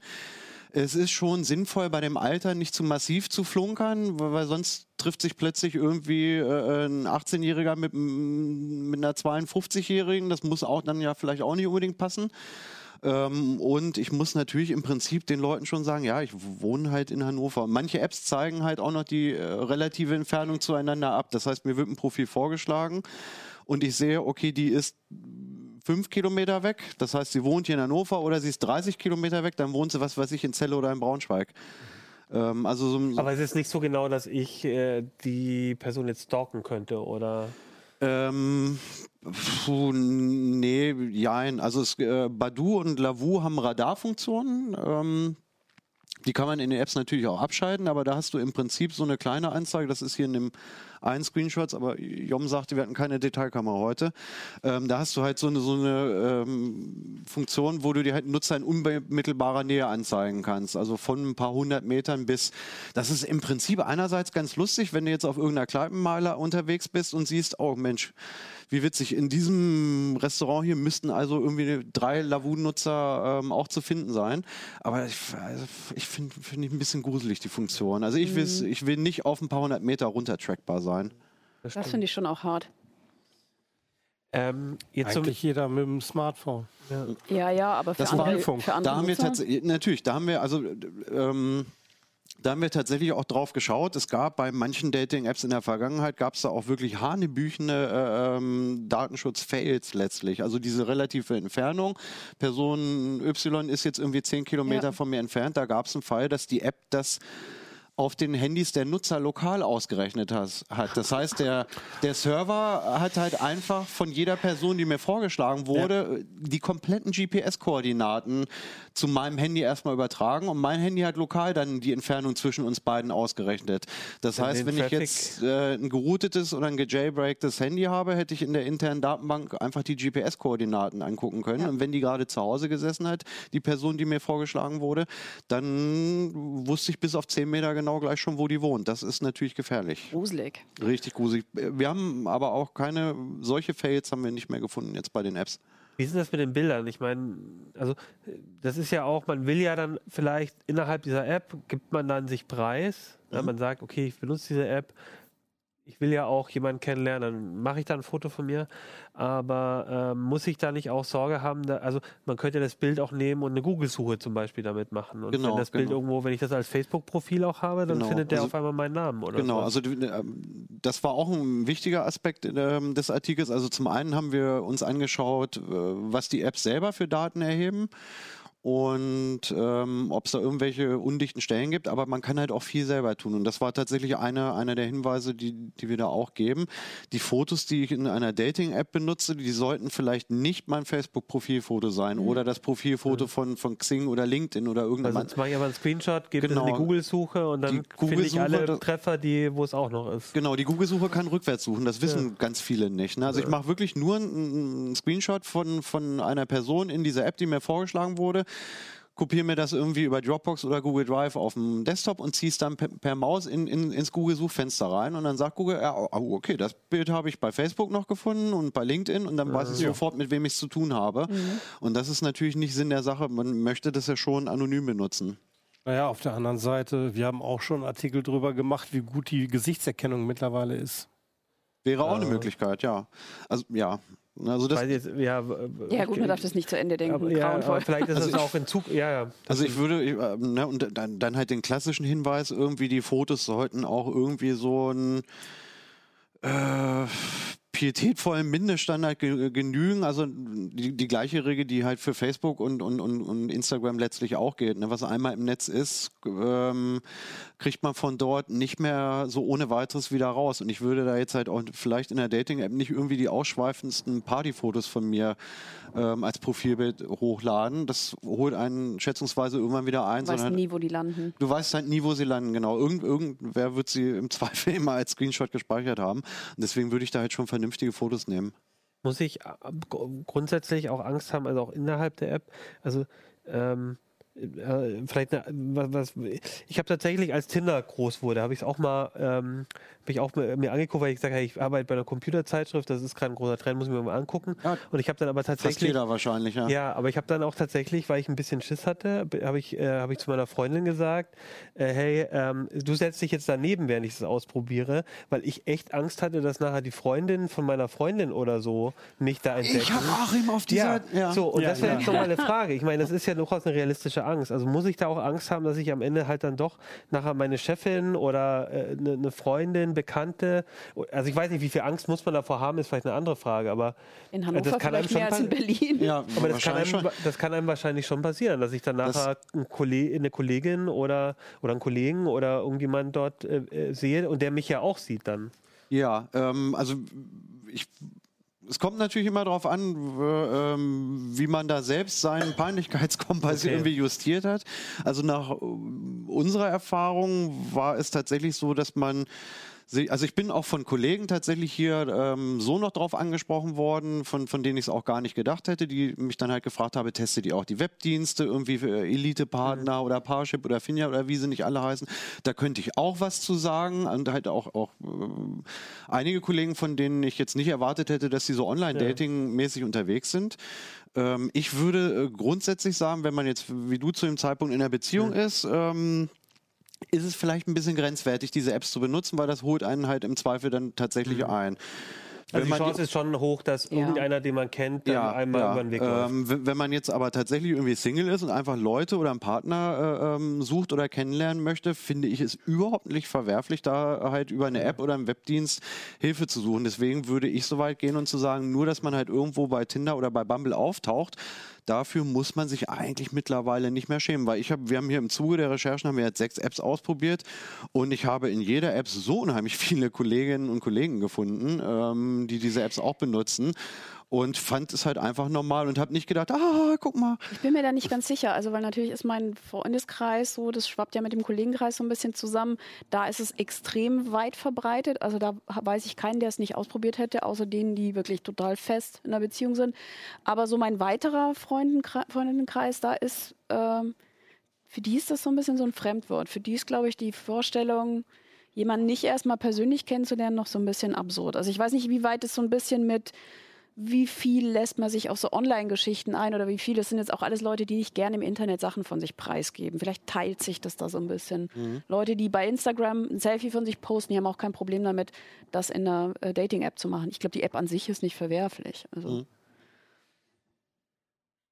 Es ist schon sinnvoll, bei dem Alter nicht zu massiv zu flunkern, weil sonst trifft sich plötzlich irgendwie äh, ein 18-Jähriger mit, mit einer 52-Jährigen. Das muss auch dann ja vielleicht auch nicht unbedingt passen. Ähm, und ich muss natürlich im Prinzip den Leuten schon sagen, ja, ich wohne halt in Hannover. Manche Apps zeigen halt auch noch die äh, relative Entfernung zueinander ab. Das heißt, mir wird ein Profil vorgeschlagen und ich sehe, okay, die ist fünf Kilometer weg. Das heißt, sie wohnt hier in Hannover oder sie ist 30 Kilometer weg, dann wohnt sie, was weiß ich, in Celle oder in Braunschweig. Ähm, also so, aber es ist nicht so genau, dass ich äh, die Person jetzt stalken könnte, oder? Ähm, puh, nee, jein. Also es, äh, Badu und Lavu haben Radarfunktionen. Ähm, die kann man in den Apps natürlich auch abschalten, aber da hast du im Prinzip so eine kleine Anzeige. Das ist hier in dem einen Screenshot, aber Jom sagte, wir hatten keine Detailkamera heute. Ähm, da hast du halt so eine, so eine ähm, Funktion, wo du dir halt Nutzer in unmittelbarer Nähe anzeigen kannst. Also von ein paar hundert Metern bis. Das ist im Prinzip einerseits ganz lustig, wenn du jetzt auf irgendeiner Kneipenmeiler unterwegs bist und siehst, oh Mensch, wie witzig, in diesem Restaurant hier müssten also irgendwie drei Lavu-Nutzer ähm, auch zu finden sein. Aber ich, also ich finde find ich ein bisschen gruselig, die Funktion. Also ich, will's- ich will nicht auf ein paar hundert Meter runter trackbar sein. Das finde ich schon auch hart. Ähm, jetzt Eigentlich jeder mit dem Smartphone. Ja, ja, aber für Das war- andere, für andere Da haben wir tatsächlich, natürlich, da haben wir also ähm, da haben wir tatsächlich auch drauf geschaut. Es gab bei manchen Dating-Apps in der Vergangenheit, gab es da auch wirklich hanebüchene äh, ähm, Datenschutz-Fails letztlich. Also diese relative Entfernung. Person Y ist jetzt irgendwie 10 Kilometer Ja. von mir entfernt. Da gab es einen Fall, dass die App das auf den Handys der Nutzer lokal ausgerechnet has, hat. Das heißt, der, der Server hat halt einfach von jeder Person, die mir vorgeschlagen wurde, die kompletten GPS-Koordinaten zu meinem Handy erstmal übertragen und mein Handy hat lokal dann die Entfernung zwischen uns beiden ausgerechnet. Das Dann heißt, wenn ich Traffic- jetzt äh, ein geroutetes oder ein gejailbreaktes Handy habe, hätte ich in der internen Datenbank einfach die GPS-Koordinaten angucken können. Und wenn die gerade zu Hause gesessen hat, die Person, die mir vorgeschlagen wurde, dann wusste ich bis auf 10 Meter genau gleich schon, wo die wohnt. Das ist natürlich gefährlich. Gruselig. Richtig gruselig. Wir haben aber auch keine, solche Fails haben wir nicht mehr gefunden jetzt bei den Apps. Wie ist denn das mit den Bildern? Ich meine, also das ist ja auch, man will ja dann vielleicht innerhalb dieser App, gibt man dann sich preis. Ja, Mhm. man sagt, okay, ich benutze diese App, ich will ja auch jemanden kennenlernen, dann mache ich da ein Foto von mir. Aber ähm, muss ich da nicht auch Sorge haben, da, also man könnte das Bild auch nehmen und eine Google-Suche zum Beispiel damit machen. Und Genau, wenn das Bild genau. irgendwo, wenn ich das als Facebook-Profil auch habe, dann Genau, findet der also- auf einmal meinen Namen. Oder Genau, so. also ähm, das war auch ein wichtiger Aspekt ähm, des Artikels. Also zum einen haben wir uns angeschaut, äh, was die Apps selber für Daten erheben und ähm, ob es da irgendwelche undichten Stellen gibt, aber man kann halt auch viel selber tun. Und das war tatsächlich einer einer der Hinweise, die, die wir da auch geben. Die Fotos, die ich in einer Dating-App benutze, die sollten vielleicht nicht mein Facebook-Profilfoto sein oder das Profilfoto von, von Xing oder LinkedIn oder Also irgendeinem jetzt mache ich aber einen Screenshot, gebe das in die Genau. Google-Suche und dann finde ich Google-Suche, alle das- Treffer, die, wo es auch noch ist. Genau, die Google-Suche kann rückwärts suchen. Das wissen ganz viele nicht. Ne? Also ich mache wirklich nur einen, einen Screenshot von, von einer Person in dieser App, die mir vorgeschlagen wurde, kopiere mir das irgendwie über Dropbox oder Google Drive auf dem Desktop und ziehe es dann per, per Maus in, in, ins Google-Suchfenster rein und dann sagt Google, ja, oh, okay, das Bild habe ich bei Facebook noch gefunden und bei LinkedIn und dann weiß ich sofort, mit wem ich es zu tun habe. Und das ist natürlich nicht Sinn der Sache. Man möchte das ja schon anonym benutzen. Naja, auf der anderen Seite, wir haben auch schon Artikel drüber gemacht, wie gut die Gesichtserkennung mittlerweile ist. Wäre auch eine Äh. Möglichkeit, ja. Also ja. Also das, jetzt, ja, Ja, gut, man darf das nicht zu Ende denken. aber, ja, aber vielleicht ist Also es auch in Zug. Ja, ja. Also ich würde, ich, äh, ne, und dann, dann halt den klassischen Hinweis, irgendwie die Fotos sollten auch irgendwie so ein äh, pietätvollen Mindeststandard ge genügen. Also die, die gleiche Regel, die halt für Facebook und, und, und, und Instagram letztlich auch gilt. Ne? Was einmal im Netz ist, ähm, kriegt man von dort nicht mehr so ohne weiteres wieder raus. Und ich würde da jetzt halt auch vielleicht in der Dating-App nicht irgendwie die ausschweifendsten Partyfotos von mir ähm, als Profilbild hochladen. Das holt einen schätzungsweise irgendwann wieder ein. Du weißt nie, wo die landen. Du weißt halt nie, wo sie landen, genau. Irgend, irgendwer wird sie im Zweifel immer als Screenshot gespeichert haben. Und deswegen würde ich da halt schon vernünftige Fotos nehmen. Muss ich äh, gr- grundsätzlich auch Angst haben, also auch innerhalb der App. Also ähm, äh, vielleicht eine, was, was ich habe tatsächlich als Tinder groß wurde, habe ich es auch mal ähm, ich auch mir, angeguckt, weil ich gesagt habe, ich arbeite bei einer Computerzeitschrift, das ist gerade ein großer Trend, muss ich mir mal angucken. Ja. Und ich habe dann aber Fast tatsächlich jeder wahrscheinlich, ja. Ja, aber ich habe dann auch tatsächlich, weil ich ein bisschen Schiss hatte, habe ich, äh, hab ich zu meiner Freundin gesagt, äh, hey, ähm, du setzt dich jetzt daneben, während ich das ausprobiere, weil ich echt Angst hatte, dass nachher die Freundin von meiner Freundin oder so mich da entdecken. Ich habe Achim auf ja, dieser... Ja, so, und Ja, das wäre ja. jetzt nochmal eine Frage. Ich meine, das ist ja durchaus eine realistische Angst. Also muss ich da auch Angst haben, dass ich am Ende halt dann doch nachher meine Chefin oder äh, eine, eine Freundin, Bekannte, also ich weiß nicht, wie viel Angst muss man davor haben, ist vielleicht eine andere Frage, aber In äh, Hannover kann einem vielleicht mehr als in Berlin. ja aber das kann, wahrscheinlich einem, schon. das kann einem wahrscheinlich schon passieren, dass ich dann Das- nachher ein Kolle- eine Kollegin oder, oder einen Kollegen oder irgendjemand dort äh, äh, sehe und der mich ja auch sieht dann. Ja, ähm, also ich, es kommt natürlich immer darauf an, ähm, wie man da selbst seinen Peinlichkeitskompass Okay. irgendwie justiert hat. Also nach ähm, unserer Erfahrung war es tatsächlich so, dass man also ich bin auch von Kollegen tatsächlich hier ähm, so noch drauf angesprochen worden, von, von denen ich es auch gar nicht gedacht hätte, die mich dann halt gefragt habe, testet ihr auch die Webdienste, irgendwie für Elite-Partner oder Parship oder Finja oder wie sie nicht alle heißen. Da könnte ich auch was zu sagen und halt auch, auch äh, einige Kollegen, von denen ich jetzt nicht erwartet hätte, dass sie so Online-Dating-mäßig unterwegs sind. Ähm, ich würde äh, grundsätzlich sagen, wenn man jetzt wie du zu dem Zeitpunkt in der Beziehung ist, ähm, ist es vielleicht ein bisschen grenzwertig, diese Apps zu benutzen, weil das holt einen halt im Zweifel dann tatsächlich ein. Also die man Chance ist schon hoch, dass Ja. irgendeiner, den man kennt, dann einmal über den Weg läuft. ähm, wenn wenn man jetzt aber tatsächlich irgendwie Single ist und einfach Leute oder einen Partner äh, ähm, sucht oder kennenlernen möchte, finde ich es überhaupt nicht verwerflich, da halt über eine App oder einen Webdienst Hilfe zu suchen. Deswegen würde ich so weit gehen und zu sagen, nur dass man halt irgendwo bei Tinder oder bei Bumble auftaucht, dafür muss man sich eigentlich mittlerweile nicht mehr schämen, weil ich habe, wir haben hier im Zuge der Recherchen haben wir jetzt sechs Apps ausprobiert und ich habe in jeder App so unheimlich viele Kolleginnen und Kollegen gefunden, ähm, die diese Apps auch benutzen und fand es halt einfach normal und habe nicht gedacht, ah, guck mal. Ich bin mir da nicht ganz sicher, also weil natürlich ist mein Freundeskreis so, das schwappt ja mit dem Kollegenkreis so ein bisschen zusammen. Da ist es extrem weit verbreitet. Also da weiß ich keinen, der es nicht ausprobiert hätte, außer denen, die wirklich total fest in einer Beziehung sind. Aber so mein weiterer Freundinnenkreis, da ist, ähm, für die ist das so ein bisschen so ein Fremdwort. Für die ist, glaube ich, die Vorstellung, jemanden nicht erstmal persönlich kennenzulernen, noch so ein bisschen absurd. Also ich weiß nicht, wie weit es so ein bisschen mit wie viel lässt man sich auf so Online-Geschichten ein oder wie viel? Das sind jetzt auch alles Leute, die nicht gerne im Internet Sachen von sich preisgeben. Vielleicht teilt sich das da so ein bisschen. Leute, die bei Instagram ein Selfie von sich posten, die haben auch kein Problem damit, das in einer äh, Dating-App zu machen. Ich glaube, die App an sich ist nicht verwerflich. Also, Mhm.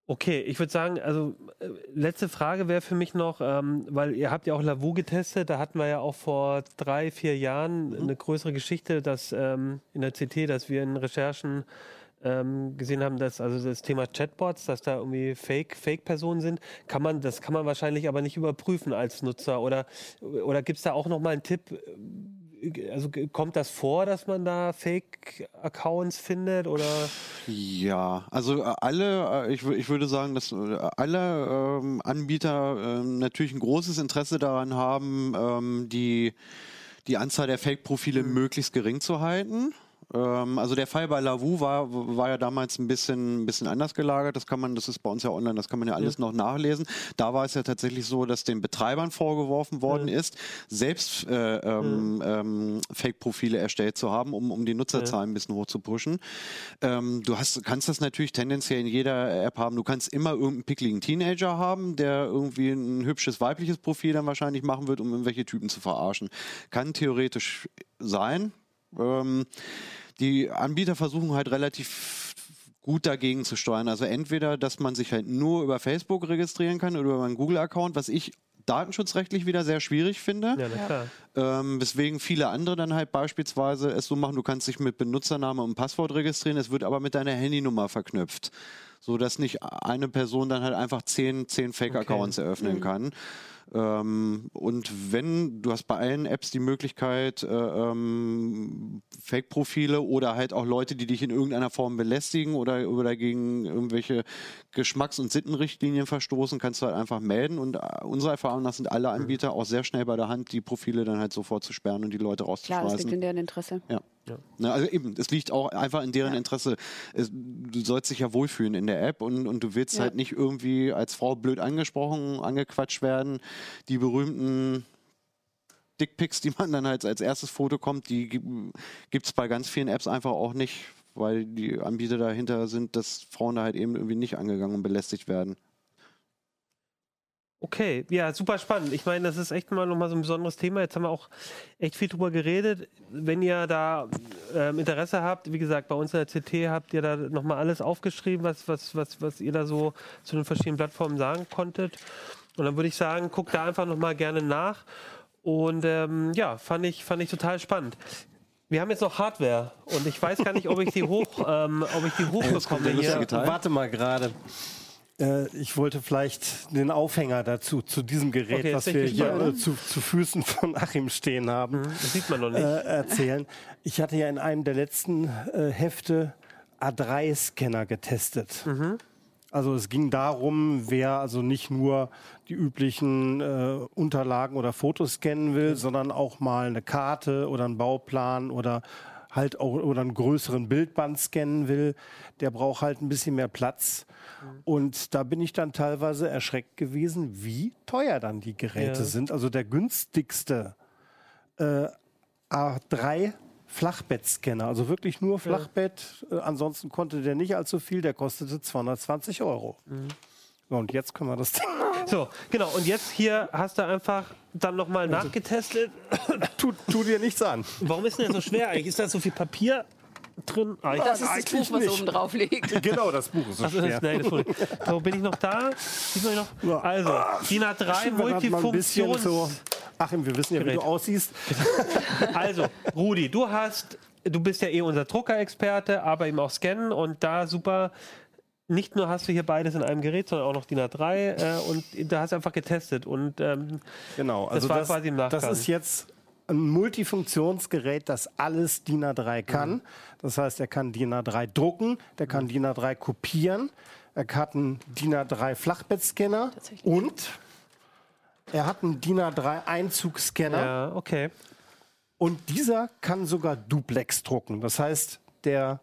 Okay, ich würde sagen, also äh, letzte Frage wäre für mich noch, ähm, weil ihr habt ja auch Lavu getestet, da hatten wir ja auch vor drei, vier Jahren eine größere Geschichte, dass ähm, in der CT, dass wir in Recherchen ähm, gesehen haben, dass also das Thema Chatbots, dass da irgendwie Fake Fake-Personen sind, kann man das kann man wahrscheinlich aber nicht überprüfen als Nutzer oder oder gibt es da auch noch mal einen Tipp? äh, Also kommt das vor, dass man da Fake-Accounts findet oder? Ja, also äh, alle, äh, ich, ich würde sagen, dass alle ähm, Anbieter ähm, natürlich ein großes Interesse daran haben, ähm, die, die Anzahl der Fake-Profile möglichst gering zu halten. Ähm, also der Fall bei Lavu war, war ja damals ein bisschen, ein bisschen anders gelagert. Das kann man, das ist bei uns ja online, das kann man ja alles noch nachlesen. Da war es ja tatsächlich so, dass den Betreibern vorgeworfen worden ist, selbst äh, ähm, ähm, Fake-Profile erstellt zu haben, um, um die Nutzerzahlen ein bisschen hoch zu pushen. Ähm, du hast, kannst das natürlich tendenziell in jeder App haben. Du kannst immer irgendeinen pickligen Teenager haben, der irgendwie ein hübsches weibliches Profil dann wahrscheinlich machen wird, um irgendwelche Typen zu verarschen. Kann theoretisch sein. Ähm, die Anbieter versuchen halt relativ gut dagegen zu steuern. Also entweder, dass man sich halt nur über Facebook registrieren kann oder über einen Google-Account, was ich datenschutzrechtlich wieder sehr schwierig finde. Ja, na klar. Ähm, weswegen viele andere dann halt beispielsweise es so machen, du kannst dich mit Benutzername und Passwort registrieren, es wird aber mit deiner Handynummer verknüpft. So dass nicht eine Person dann halt einfach zehn, zehn Fake-Accounts eröffnen kann. Ähm, und wenn, du hast bei allen Apps die Möglichkeit, äh, ähm, Fake-Profile oder halt auch Leute, die dich in irgendeiner Form belästigen oder, oder gegen irgendwelche Geschmacks- und Sittenrichtlinien verstoßen, kannst du halt einfach melden. Und äh, unserer Erfahrung nach sind alle Anbieter auch sehr schnell bei der Hand, die Profile dann halt sofort zu sperren und die Leute klar, das rauszuschmeißen. liegt in deren Interesse. Ja. Na, also eben, es liegt auch einfach in deren Interesse. Es, du sollst dich ja wohlfühlen in der App und, und du willst Ja. halt nicht irgendwie als Frau blöd angesprochen, angequatscht werden. Die berühmten Dickpics, die man dann halt als erstes Foto kommt, die gibt es bei ganz vielen Apps einfach auch nicht, weil die Anbieter dahinter sind, dass Frauen da halt eben irgendwie nicht angegangen und belästigt werden. Okay, ja, super spannend. Ich meine, das ist echt mal nochmal so ein besonderes Thema. Jetzt haben wir auch echt viel drüber geredet. Wenn ihr da ähm, Interesse habt, wie gesagt, bei uns in der CT habt ihr da nochmal alles aufgeschrieben, was, was, was, was ihr da so zu den verschiedenen Plattformen sagen konntet. Und dann würde ich sagen, guckt da einfach nochmal gerne nach. Und ähm, ja, fand ich, fand ich total spannend. Wir haben jetzt noch Hardware und ich weiß gar nicht, ob ich die hoch, ähm, ob ich die hochbekomme Teil. Warte mal gerade. Äh, ich wollte vielleicht den Aufhänger dazu, zu diesem Gerät, Okay, was wir hier gespannt. äh, zu, zu Füßen von Achim stehen haben, Das sieht man noch nicht. äh, erzählen. Ich hatte ja in einem der letzten äh, Hefte A3-Scanner getestet. Also es ging darum, wer also nicht nur die üblichen äh, Unterlagen oder Fotos scannen will, sondern auch mal eine Karte oder einen Bauplan oder halt auch oder einen größeren Bildband scannen will, der braucht halt ein bisschen mehr Platz. Und da bin ich dann teilweise erschreckt gewesen, wie teuer dann die Geräte Ja. sind. Also der günstigste äh, A3 Flachbettscanner, also wirklich nur Flachbett. Äh, ansonsten konnte der nicht allzu viel, der kostete 220 Euro. So, und jetzt können wir das. So, genau. Und jetzt hier hast du einfach dann nochmal nachgetestet. tu, tu dir nichts an. Warum ist denn der so schwer eigentlich? Ist da so viel Papier? drin? Ah, ich, Das ist das Buch, was nicht. oben drauf liegt. Genau, das Buch ist so das ist, schwer. nein, das so, bin ich noch da? Mich noch? Ja. Also, DIN A3 Schieben wir grad mal ein bisschen Multifunktions... so. Achim, wir wissen ja, wie Gerät. du aussiehst. Also, Rudi, du hast, du bist ja eh unser Druckerexperte, aber eben auch Scannen und da super. Nicht nur hast du hier beides in einem Gerät, sondern auch noch DIN A3 äh, und da hast du einfach getestet und ähm, Genau, also war das, quasi im Nachgang. das ist jetzt ein Multifunktionsgerät, das alles DIN A3 kann. Mhm. Das heißt, er kann DIN A3 drucken, der kann DIN A3 kopieren, er hat einen DIN A3 Flachbettscanner und er hat einen DIN A3 Einzugsscanner ja, okay. und dieser kann sogar Duplex drucken. Das heißt, der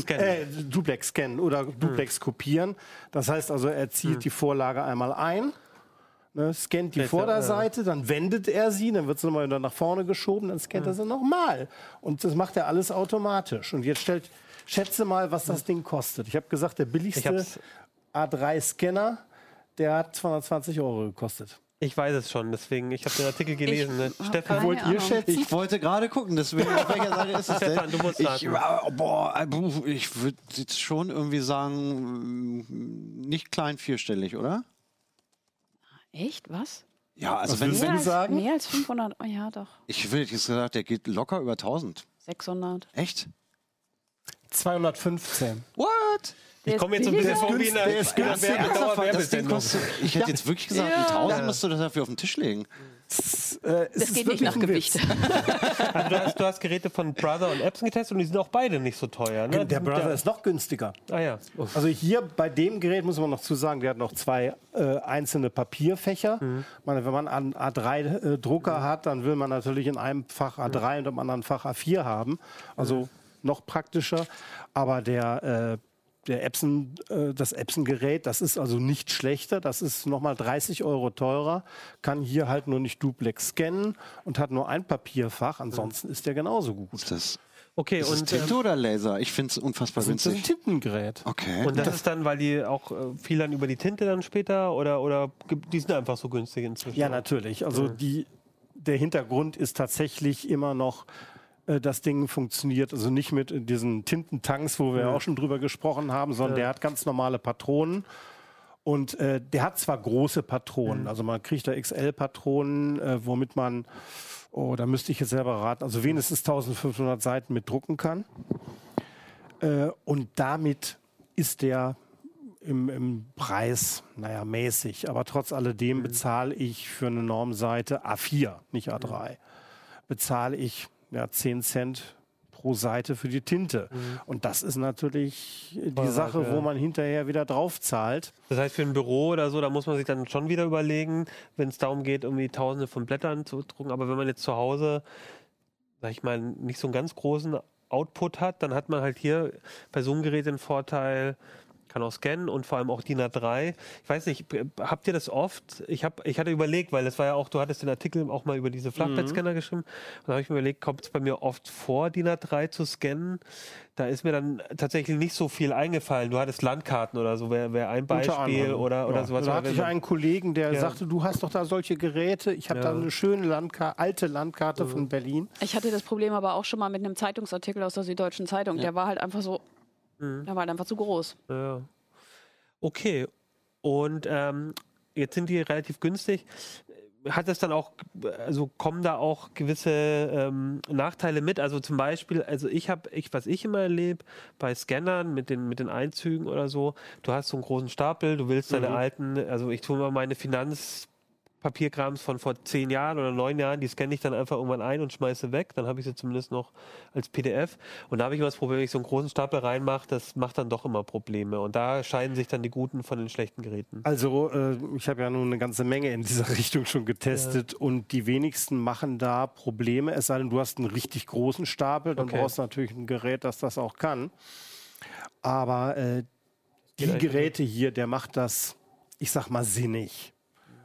scannen. Äh, Duplex scannen oder Duplex kopieren. Das heißt also, er zieht die Vorlage einmal ein, ne, scannt die Vorderseite, dann wendet er sie, dann wird sie nochmal nach vorne geschoben, dann scannt er sie nochmal. Und das macht er alles automatisch. Und jetzt stellt, schätze mal, was das Ding kostet. Ich habe gesagt, der billigste hab's- A3-Scanner, der hat 220 Euro gekostet. Ich weiß es schon, deswegen, ich habe den Artikel gelesen. ne? hab Stefan, Wollt ihr Ahnung. schätzen? Ich wollte gerade gucken, deswegen auf welcher Seite ist es denn? Stefan, du musst ich, raten. äh, boah, äh, ich würde jetzt schon irgendwie sagen, mm, nicht klein vierstellig, oder? Echt? Was? Ja, also Was wenn, als, sagen? mehr als 500? Oh, ja, doch. ich würde jetzt gesagt, der geht locker über 1000. 600. Echt? 215. What? Ich Der komme jetzt so ein bisschen vor wie in einer, Der Das Dauerwerbesendung. kostet, ich hätte jetzt wirklich gesagt, die 1000 musst du dafür auf den Tisch legen. Äh, es Das ist geht nicht wirklich nach ein Gewicht. Also du, hast, du hast Geräte von Brother und Epson getestet und die sind auch beide nicht so teuer. Ne? Die Der Brother ja, ist noch günstiger. Ah ja. Also hier bei dem Gerät muss man noch zu sagen, der hat noch zwei äh, einzelne Papierfächer. Ich meine, wenn man einen A3-Drucker hat, dann will man natürlich in einem Fach A3 und im anderen Fach A4 haben. Also noch praktischer. Aber der, äh, der Epson, äh, das Epson-Gerät, das ist also nicht schlechter. Das ist nochmal 30 Euro teurer. Kann hier halt nur nicht Duplex scannen und hat nur ein Papierfach. Ansonsten ist der genauso gut. Ist das, Okay, ist das und, Tinte ähm, oder Laser? Ich finde es unfassbar Das ist ein. Tintengerät. Okay. und das ist dann, weil die auch äh, viel dann über die Tinte dann später oder, oder die sind einfach so günstig inzwischen. Ja, natürlich. Also die, der Hintergrund ist tatsächlich immer noch, äh, das Ding funktioniert. Also nicht mit diesen Tintentanks, wo wir auch schon drüber gesprochen haben, sondern der hat ganz normale Patronen. Und äh, der hat zwar große Patronen, also man kriegt da XL-Patronen, äh, womit man, oh, da müsste ich jetzt selber raten, also wenigstens 1500 Seiten mit drucken kann. Äh, und damit ist der im, im Preis, naja, mäßig. Aber trotz alledem bezahle ich für eine Normseite A4, nicht A3, bezahle ich ja, 10 Cent pro Seite für die Tinte. Und das ist natürlich die Teurer, Sache, ja. wo man hinterher wieder drauf zahlt. Das heißt, für ein Büro oder so, da muss man sich dann schon wieder überlegen, wenn es darum geht, irgendwie tausende von Blättern zu drucken. Aber wenn man jetzt zu Hause, sag ich mal, nicht so einen ganz großen Output hat, dann hat man halt hier bei so einem Gerät den Vorteil, kann auch scannen und vor allem auch DIN A3. Ich weiß nicht, habt ihr das oft? Ich, hab, ich hatte überlegt, weil das war ja auch, du hattest den Artikel auch mal über diese Flachbettscanner geschrieben. Und da habe ich mir überlegt, kommt es bei mir oft vor, DIN A3 zu scannen? Da ist mir dann tatsächlich nicht so viel eingefallen. Du hattest Landkarten oder so, wäre wär ein Beispiel oder, oder ja. sowas. Da hatte ich einen Kollegen, der Ja. sagte, du hast doch da solche Geräte. Ich habe Ja. da eine schöne Landka alte Landkarte von Berlin. Ich hatte das Problem aber auch schon mal mit einem Zeitungsartikel aus der Süddeutschen Zeitung. Der war halt einfach so, Mhm. der war halt einfach zu groß. Ja. Okay. Und ähm, jetzt sind die relativ günstig. Hat es dann auch, also kommen da auch gewisse ähm, Nachteile mit? Also zum Beispiel, also ich habe, ich, was ich immer erlebe bei Scannern mit den, mit den Einzügen oder so, du hast so einen großen Stapel, du willst deine alten, also ich tue mal meine Finanzpapierkrams von vor zehn Jahren oder neun Jahren, die scanne ich dann einfach irgendwann ein und schmeiße weg. Dann habe ich sie zumindest noch als PDF. Und da habe ich immer das Problem, wenn ich so einen großen Stapel reinmache, das macht dann doch immer Probleme. Und da scheiden sich dann die guten von den schlechten Geräten. Also äh, ich habe ja nun eine ganze Menge in dieser Richtung schon getestet und die wenigsten machen da Probleme, es sei denn, du hast einen richtig großen Stapel, dann Okay. brauchst du natürlich ein Gerät, das das auch kann. Aber äh, die Geräte hier, der macht das, ich sag mal, sinnig.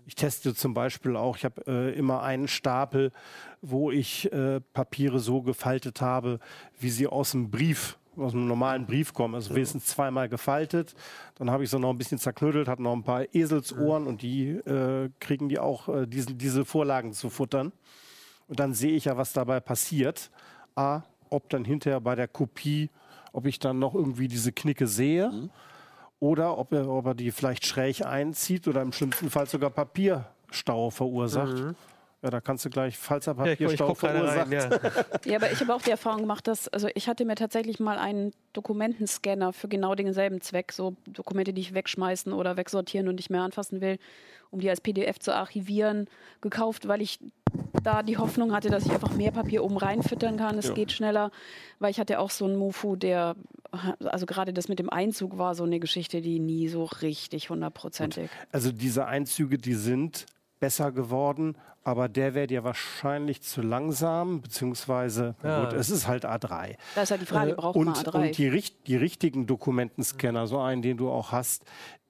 Ich teste zum Beispiel auch, ich habe äh, immer einen Stapel, wo ich äh, Papiere so gefaltet habe, wie sie aus dem Brief, aus einem normalen Brief kommen. Also wenigstens zweimal gefaltet. Dann habe ich so noch ein bisschen zerknüttelt, hat noch ein paar Eselsohren und die äh, kriegen die auch, äh, diesen, diese Vorlagen zu futtern. Und dann sehe ich ja, was dabei passiert. A, ob dann hinterher bei der Kopie, ob ich dann noch irgendwie diese Knicke sehe oder ob er, ob er die vielleicht schräg einzieht oder im schlimmsten Fall sogar Papierstau verursacht. Ja, da kannst du gleich, falls er Ja, verursacht, rein. Ja. Ja, aber ich habe auch die Erfahrung gemacht, dass, also ich hatte mir tatsächlich mal einen Dokumentenscanner für genau denselben Zweck, so Dokumente, die ich wegschmeißen oder wegsortieren und nicht mehr anfassen will, um die als PDF zu archivieren, gekauft, weil ich da die Hoffnung hatte, dass ich einfach mehr Papier oben reinfüttern kann. Es Ja. geht schneller, weil ich hatte auch so einen Mofu, der, also gerade das mit dem Einzug war so eine Geschichte, die nie so richtig hundertprozentig. Also diese Einzüge, die sind besser geworden, aber der wäre dir wahrscheinlich zu langsam, beziehungsweise, Ja. gut, es ist halt A3. Da ist halt die Frage, Äh, braucht und, man A3? Und die, richt- die richtigen Dokumentenscanner, so einen, den du auch hast,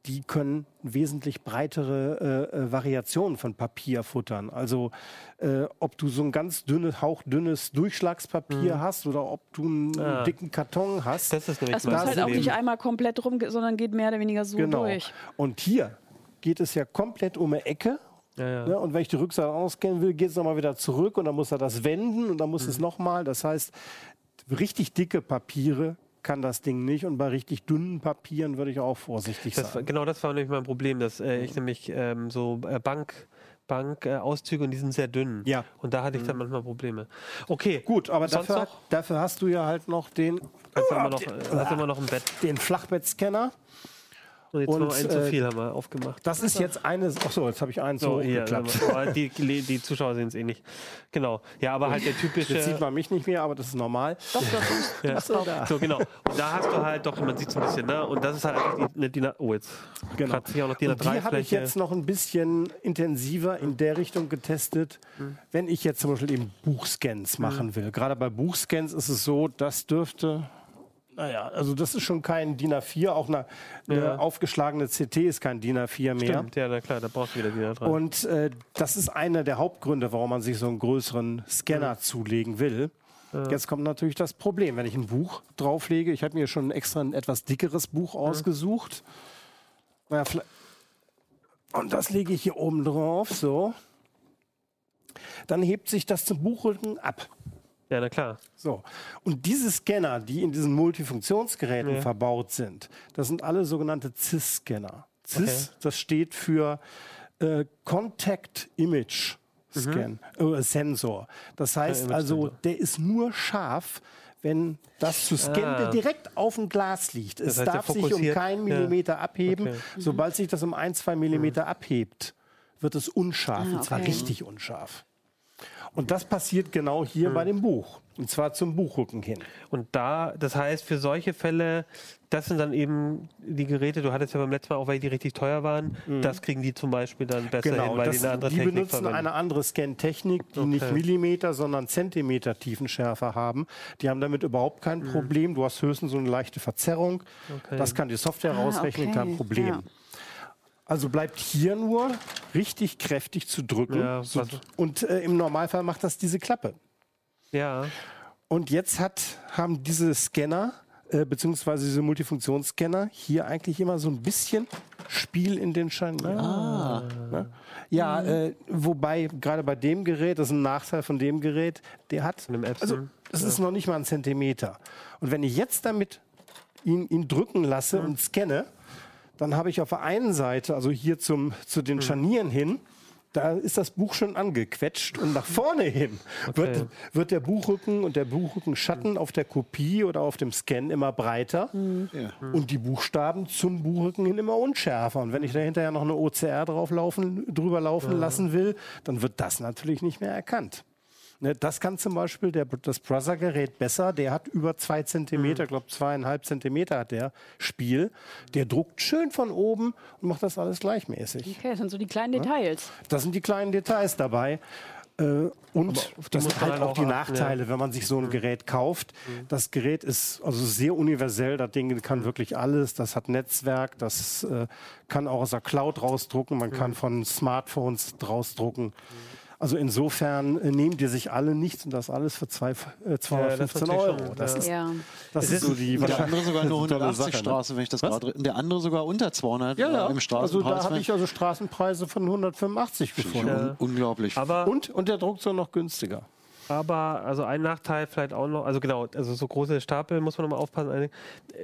die können wesentlich breitere äh, äh, Variationen von Papier futtern. Also äh, ob du so ein ganz dünnes, hauchdünnes Durchschlagspapier hast oder ob du einen Mhm. Ja. dicken Karton hast. Das ist nämlich Das muss halt auch nicht einmal komplett rum, sondern geht mehr oder weniger so genau. durch. Und hier geht es ja komplett um eine Ecke. Ja, ja. Ne? Und wenn ich die Rückseite ausscannen will, geht es nochmal wieder zurück und dann muss er das wenden und dann muss Mhm. es nochmal. Das heißt, richtig dicke Papiere kann das Ding nicht und bei richtig dünnen Papieren würde ich auch vorsichtig Das, sein. genau das war nämlich mein Problem, dass äh, ich nämlich ähm, so äh, Bank, Bankauszüge äh, und die sind sehr dünn. Ja. Und da hatte ich dann manchmal Probleme. Okay. Gut, aber dafür, dafür hast du ja halt noch den, Hast du immer noch, äh, hast immer noch ein Bett. den Flachbettscanner. Und jetzt Und, einen zu äh, viel haben wir aufgemacht. Das ist jetzt eine. Achso, jetzt habe ich einen so So, hier, hochgeklappt. aber die, die Zuschauer sehen es eh nicht. Genau. Ja, aber halt der typische. Jetzt sieht man mich nicht mehr, aber das ist normal. Doch, doch, Ja. Achso, da. So, genau. Und da hast du halt doch, man sieht es ein bisschen, ne? Und das ist halt eine DIN Oh, jetzt Genau. sich auch noch DIN Und die habe ich A3-Fläche. jetzt noch ein bisschen intensiver in der Richtung getestet, wenn ich jetzt zum Beispiel eben Buchscans machen will. Gerade bei Buchscans ist es so, das dürfte, naja, also das ist schon kein DIN A4, auch eine, Ja. aufgeschlagene CT ist kein DIN A4 mehr. Stimmt, ja, na klar, da brauchst du wieder DIN A3. Und äh, das ist einer der Hauptgründe, warum man sich so einen größeren Scanner zulegen will. Jetzt kommt natürlich das Problem, wenn ich ein Buch drauflege. Ich habe mir schon extra ein etwas dickeres Buch ausgesucht. Ja, vielleicht- und das lege ich hier oben drauf, so. Dann hebt sich das zum Buchrücken ab. Ja, na klar. So. Und diese Scanner, die in diesen Multifunktionsgeräten Ja. verbaut sind, das sind alle sogenannte CIS-Scanner. CIS, das steht für äh, Contact Image Scan, äh, Sensor. Das heißt Image also, der ist nur scharf, wenn das zu scannende Ah. direkt auf dem Glas liegt. Es heißt, darf sich um keinen ja. Millimeter abheben. Okay. Sobald sich das um ein, zwei Millimeter abhebt, wird es unscharf, Ah, und zwar okay. richtig unscharf. Und das passiert genau hier bei dem Buch. Und zwar zum Buchrücken hin. Und da, das heißt, für solche Fälle, das sind dann eben die Geräte, du hattest ja beim letzten Mal auch, weil die richtig teuer waren, das kriegen die zum Beispiel dann besser hin, weil Mhm. das, die eine andere die Technik benutzen verwenden. eine andere Scan-Technik, die nicht Okay. Millimeter, sondern Zentimeter Tiefenschärfe haben. Die haben damit überhaupt kein Mhm. Problem. Du hast höchstens so eine leichte Verzerrung. Okay. Das kann die Software Ah, rausrechnen, okay. kein Problem. Ja. Also bleibt hier nur richtig kräftig zu drücken. Ja, so, und äh, im Normalfall macht das diese Klappe. Ja, Und jetzt hat, haben diese Scanner, äh, beziehungsweise diese Multifunktionsscanner, hier eigentlich immer so ein bisschen Spiel in den Scharnieren. Ah. Ne? Ja, äh, wobei gerade bei dem Gerät, das ist ein Nachteil von dem Gerät, der hat, also es ist noch nicht mal ein Zentimeter. Und wenn ich jetzt damit ihn, ihn drücken lasse und scanne, dann habe ich auf der einen Seite, also hier zum, zu den Scharnieren hin, da ist das Buch schon angequetscht und nach vorne hin wird, wird der Buchrücken und der Buchrückenschatten auf der Kopie oder auf dem Scan immer breiter. Ja. und die Buchstaben zum Buchrücken hin immer unschärfer. Und wenn ich da hinterher noch eine OCR drauf laufen, drüber laufen lassen will, dann wird das natürlich nicht mehr erkannt. Ne, das kann zum Beispiel der, das Brother-Gerät besser. Der hat über zwei Zentimeter, ich glaube zweieinhalb Zentimeter hat der Spiel. Der druckt schön von oben und macht das alles gleichmäßig. Okay, das sind so die kleinen Details. Das sind die kleinen Details dabei. Äh, und das sind halt auch die achten, Nachteile, wenn man sich so ein Gerät kauft. Das Gerät ist also sehr universell. Das Ding kann wirklich alles. Das hat Netzwerk. Das äh, kann auch aus der Cloud rausdrucken. Man kann von Smartphones rausdrucken. Also insofern äh, nehmen die sich alle nichts und das alles für zwei, äh, 215 natürlich Euro. schon, Das ja. ist, Ja. das Es ist ist- so die Der andere sogar nur eine tolle 180 Sache, ne? Straße, wenn ich das gerade. Der andere sogar unter 200 Ja, ja. äh, im Also Straßenpreis. da habe ich also Straßenpreise von 185 gefunden. Ja. Unglaublich. aber Und, und der druckt so noch günstiger. Aber also ein Nachteil vielleicht auch noch, also genau, also so große Stapel muss man nochmal aufpassen.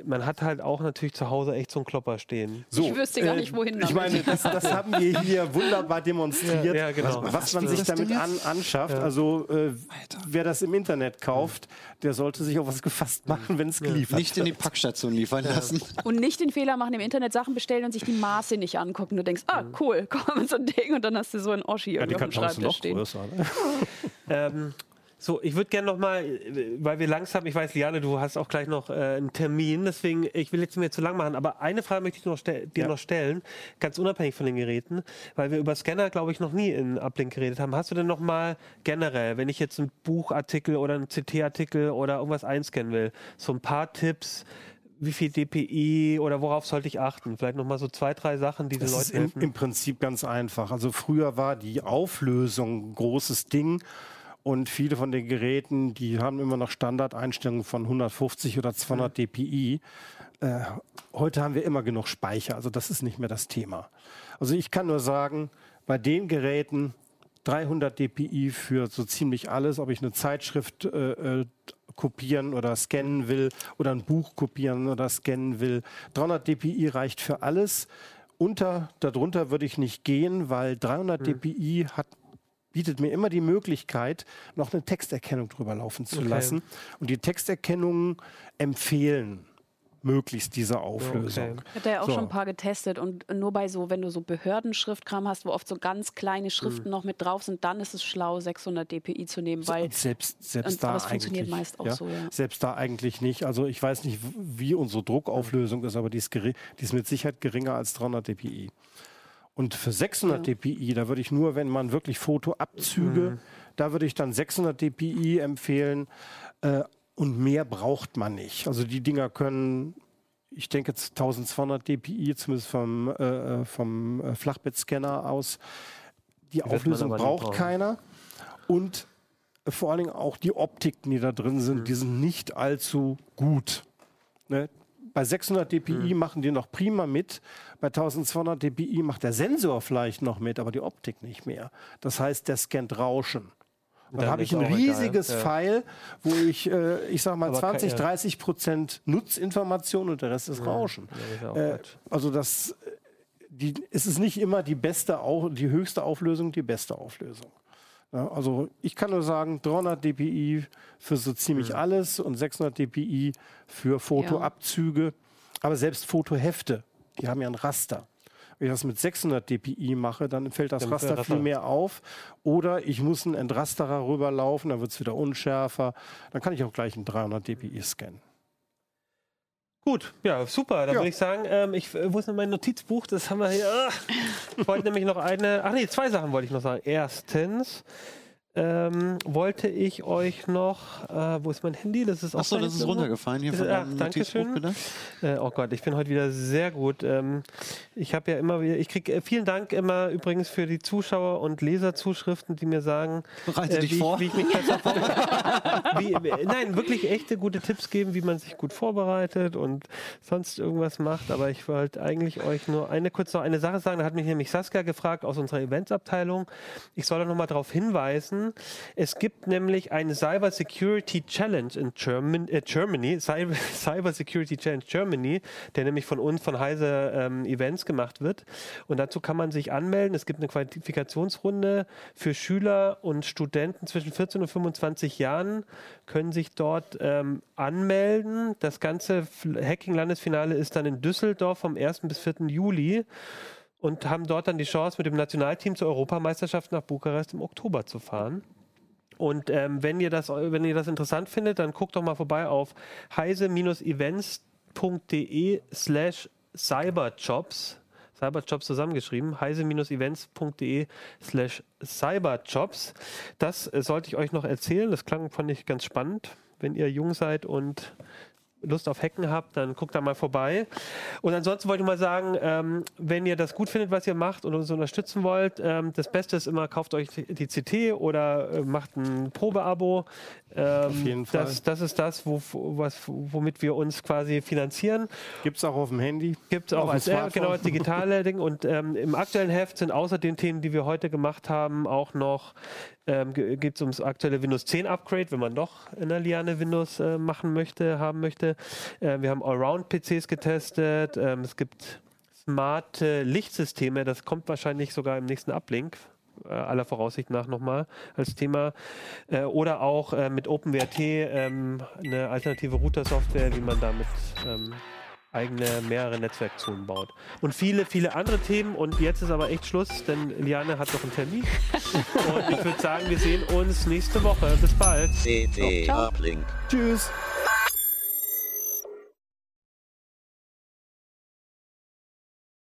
Man hat halt auch natürlich zu Hause echt so einen Klopper stehen. So, ich wüsste gar nicht, wohin damit. Ich meine, das, das haben wir hier wunderbar demonstriert, ja, ja, genau. was, was man sich damit an, anschafft. Ja. Also äh, wer das im Internet kauft, der sollte sich auf was gefasst machen, wenn es geliefert Nicht in die Packstation liefern lassen. Und nicht den Fehler machen, im Internet Sachen bestellen und sich die Maße nicht angucken. Du denkst, ah, cool, komm, so ein Ding und dann hast du so ein Oschi ja, die auf dem Schreibtisch stehen. Größer, ne? ähm, so, ich würde gerne noch mal, weil wir langsam, ich weiß, Liane, du hast auch gleich noch äh, einen Termin, deswegen, ich will jetzt nicht mehr zu lang machen, aber eine Frage möchte ich noch dir ja. noch stellen, ganz unabhängig von den Geräten, weil wir über Scanner, glaube ich, noch nie in Uplink geredet haben. Hast du denn noch mal generell, wenn ich jetzt einen Buchartikel oder einen CT-Artikel oder irgendwas einscannen will, so ein paar Tipps, wie viel DPI oder worauf sollte ich achten? Vielleicht noch mal so zwei, drei Sachen, die den Leuten ist helfen. Im Prinzip ganz einfach. Also früher war die Auflösung ein großes Ding und viele von den Geräten, die haben immer noch Standardeinstellungen von 150 oder 200 mhm. dpi. Äh, heute haben wir immer genug Speicher, also das ist nicht mehr das Thema. Also ich kann nur sagen, bei den Geräten 300 dpi für so ziemlich alles, ob ich eine Zeitschrift äh, äh, kopieren oder scannen will oder ein Buch kopieren oder scannen will. 300 dpi reicht für alles. Unter, darunter würde ich nicht gehen, weil 300 mhm. dpi hat bietet mir immer die Möglichkeit, noch eine Texterkennung drüber laufen zu okay. lassen. Und die Texterkennungen empfehlen möglichst diese Auflösung. Okay. Hat er ja auch so. schon ein paar getestet und nur bei so, wenn du so Behördenschriftkram hast, wo oft so ganz kleine Schriften mhm. noch mit drauf sind, dann ist es schlau, 600 dpi zu nehmen, weil selbst, selbst und, da das funktioniert meist auch ja, so. Ja. Selbst da eigentlich nicht. Also ich weiß nicht, wie unsere Druckauflösung ist, aber die ist, die ist mit Sicherheit geringer als 300 dpi. Und für 600 ja. dpi, da würde ich nur, wenn man wirklich Fotoabzüge, mhm. da würde ich dann 600 dpi empfehlen. Äh, und mehr braucht man nicht. Also die Dinger können, ich denke jetzt 1200 dpi, zumindest vom, äh, äh, vom äh, Flachbettscanner aus. Die, die Auflösung braucht keiner. Und vor allen Dingen auch die Optiken, die da drin sind, mhm. die sind nicht allzu gut. Ne? Bei 600 dpi mhm. machen die noch prima mit. Bei 1200 dpi macht der Sensor vielleicht noch mit, aber die Optik nicht mehr. Das heißt, der scannt Rauschen. Und dann, habe ich ein riesiges egal. File, wo ich, äh, ich sag mal, aber 20, 30 Prozent Nutzinformation und der Rest ist Rauschen. Ja, äh, also das, die, es ist nicht immer die beste, die höchste Auflösung, die beste Auflösung. Ja, also ich kann nur sagen, 300 dpi für so ziemlich mhm. alles und 600 dpi für Fotoabzüge. Ja. Aber selbst Fotohefte, die haben ja ein Raster. Wenn ich das mit 600 dpi mache, dann fällt das dann Raster viel mehr auf. Oder ich muss einen Entrasterer rüberlaufen, dann wird es wieder unschärfer. Dann kann ich auch gleich einen 300 dpi scannen. Gut, ja, super. Dann ja. würde ich sagen, ähm, ich, wo ist denn mein Notizbuch? Das haben wir hier. Ich wollte nämlich noch eine. Ach nee, zwei Sachen wollte ich noch sagen. Erstens, ähm, wollte ich euch noch, äh, wo ist mein Handy? Das ist auch Achso, das ist runtergefallen hier von ach, Notizbuch, bitte. Äh, oh Gott, ich bin heute wieder sehr gut. Ähm, ich habe ja immer wieder, ich kriege äh, vielen Dank immer übrigens für die Zuschauer und Leserzuschriften, die mir sagen, Bereite äh, dich vor. wie ich mich besser wie, äh, Nein, wirklich echte gute Tipps geben, wie man sich gut vorbereitet und sonst irgendwas macht. Aber ich wollte eigentlich euch nur eine kurz noch eine Sache sagen. Da hat mich nämlich Saskia gefragt aus unserer Eventsabteilung. Ich soll doch noch mal darauf hinweisen, es gibt nämlich eine Cyber Security Challenge in German, äh, Germany, Cyber, Security Challenge Germany, der nämlich von uns, von Heise ähm, Events gemacht wird. Und dazu kann man sich anmelden. Es gibt eine Qualifikationsrunde für Schüler und Studenten zwischen 14 und 25 Jahren, können sich dort ähm, anmelden. Das ganze Hacking-Landesfinale ist dann in Düsseldorf vom 1. bis 4. Juli und haben dort dann die Chance, mit dem Nationalteam zur Europameisterschaft nach Bukarest im Oktober zu fahren. Und ähm, wenn, ihr das, wenn ihr das interessant findet, dann guckt doch mal vorbei auf heise-events.de slash cyberjobs. Cyberjobs zusammengeschrieben, heise-events.de slash cyberjobs. Das äh, sollte ich euch noch erzählen. Das klang, fand ich ganz spannend, wenn ihr jung seid und Lust auf Hacken habt, dann guckt da mal vorbei. Und ansonsten wollte ich mal sagen, ähm, wenn ihr das gut findet, was ihr macht und uns unterstützen wollt, ähm, das Beste ist immer, kauft euch die CT oder äh, macht ein Probeabo. Ähm, Auf jeden Fall. Das, das ist das, wo, was, womit wir uns quasi finanzieren. Gibt es auch auf dem Handy. Gibt es auch als App, Smartphone. genau, als digitale Ding. Und ähm, im aktuellen Heft sind außer den Themen, die wir heute gemacht haben, auch noch ähm, geht es ums aktuelle Windows 10 Upgrade, wenn man doch in der Liane Windows äh, machen möchte, haben möchte. Äh, wir haben Allround-PCs getestet. Ähm, es gibt smarte Lichtsysteme, das kommt wahrscheinlich sogar im nächsten Uplink. äh, Aller Voraussicht nach nochmal als Thema. Äh, oder auch äh, mit OpenWrt ähm, eine alternative Router-Software, wie man damit ähm, eigene mehrere Netzwerkzonen baut. Und viele, viele andere Themen. Und jetzt ist aber echt Schluss, denn Liane hat noch einen Termin. und ich würde sagen, wir sehen uns nächste Woche. Bis bald. CT Uplink. Tschüss.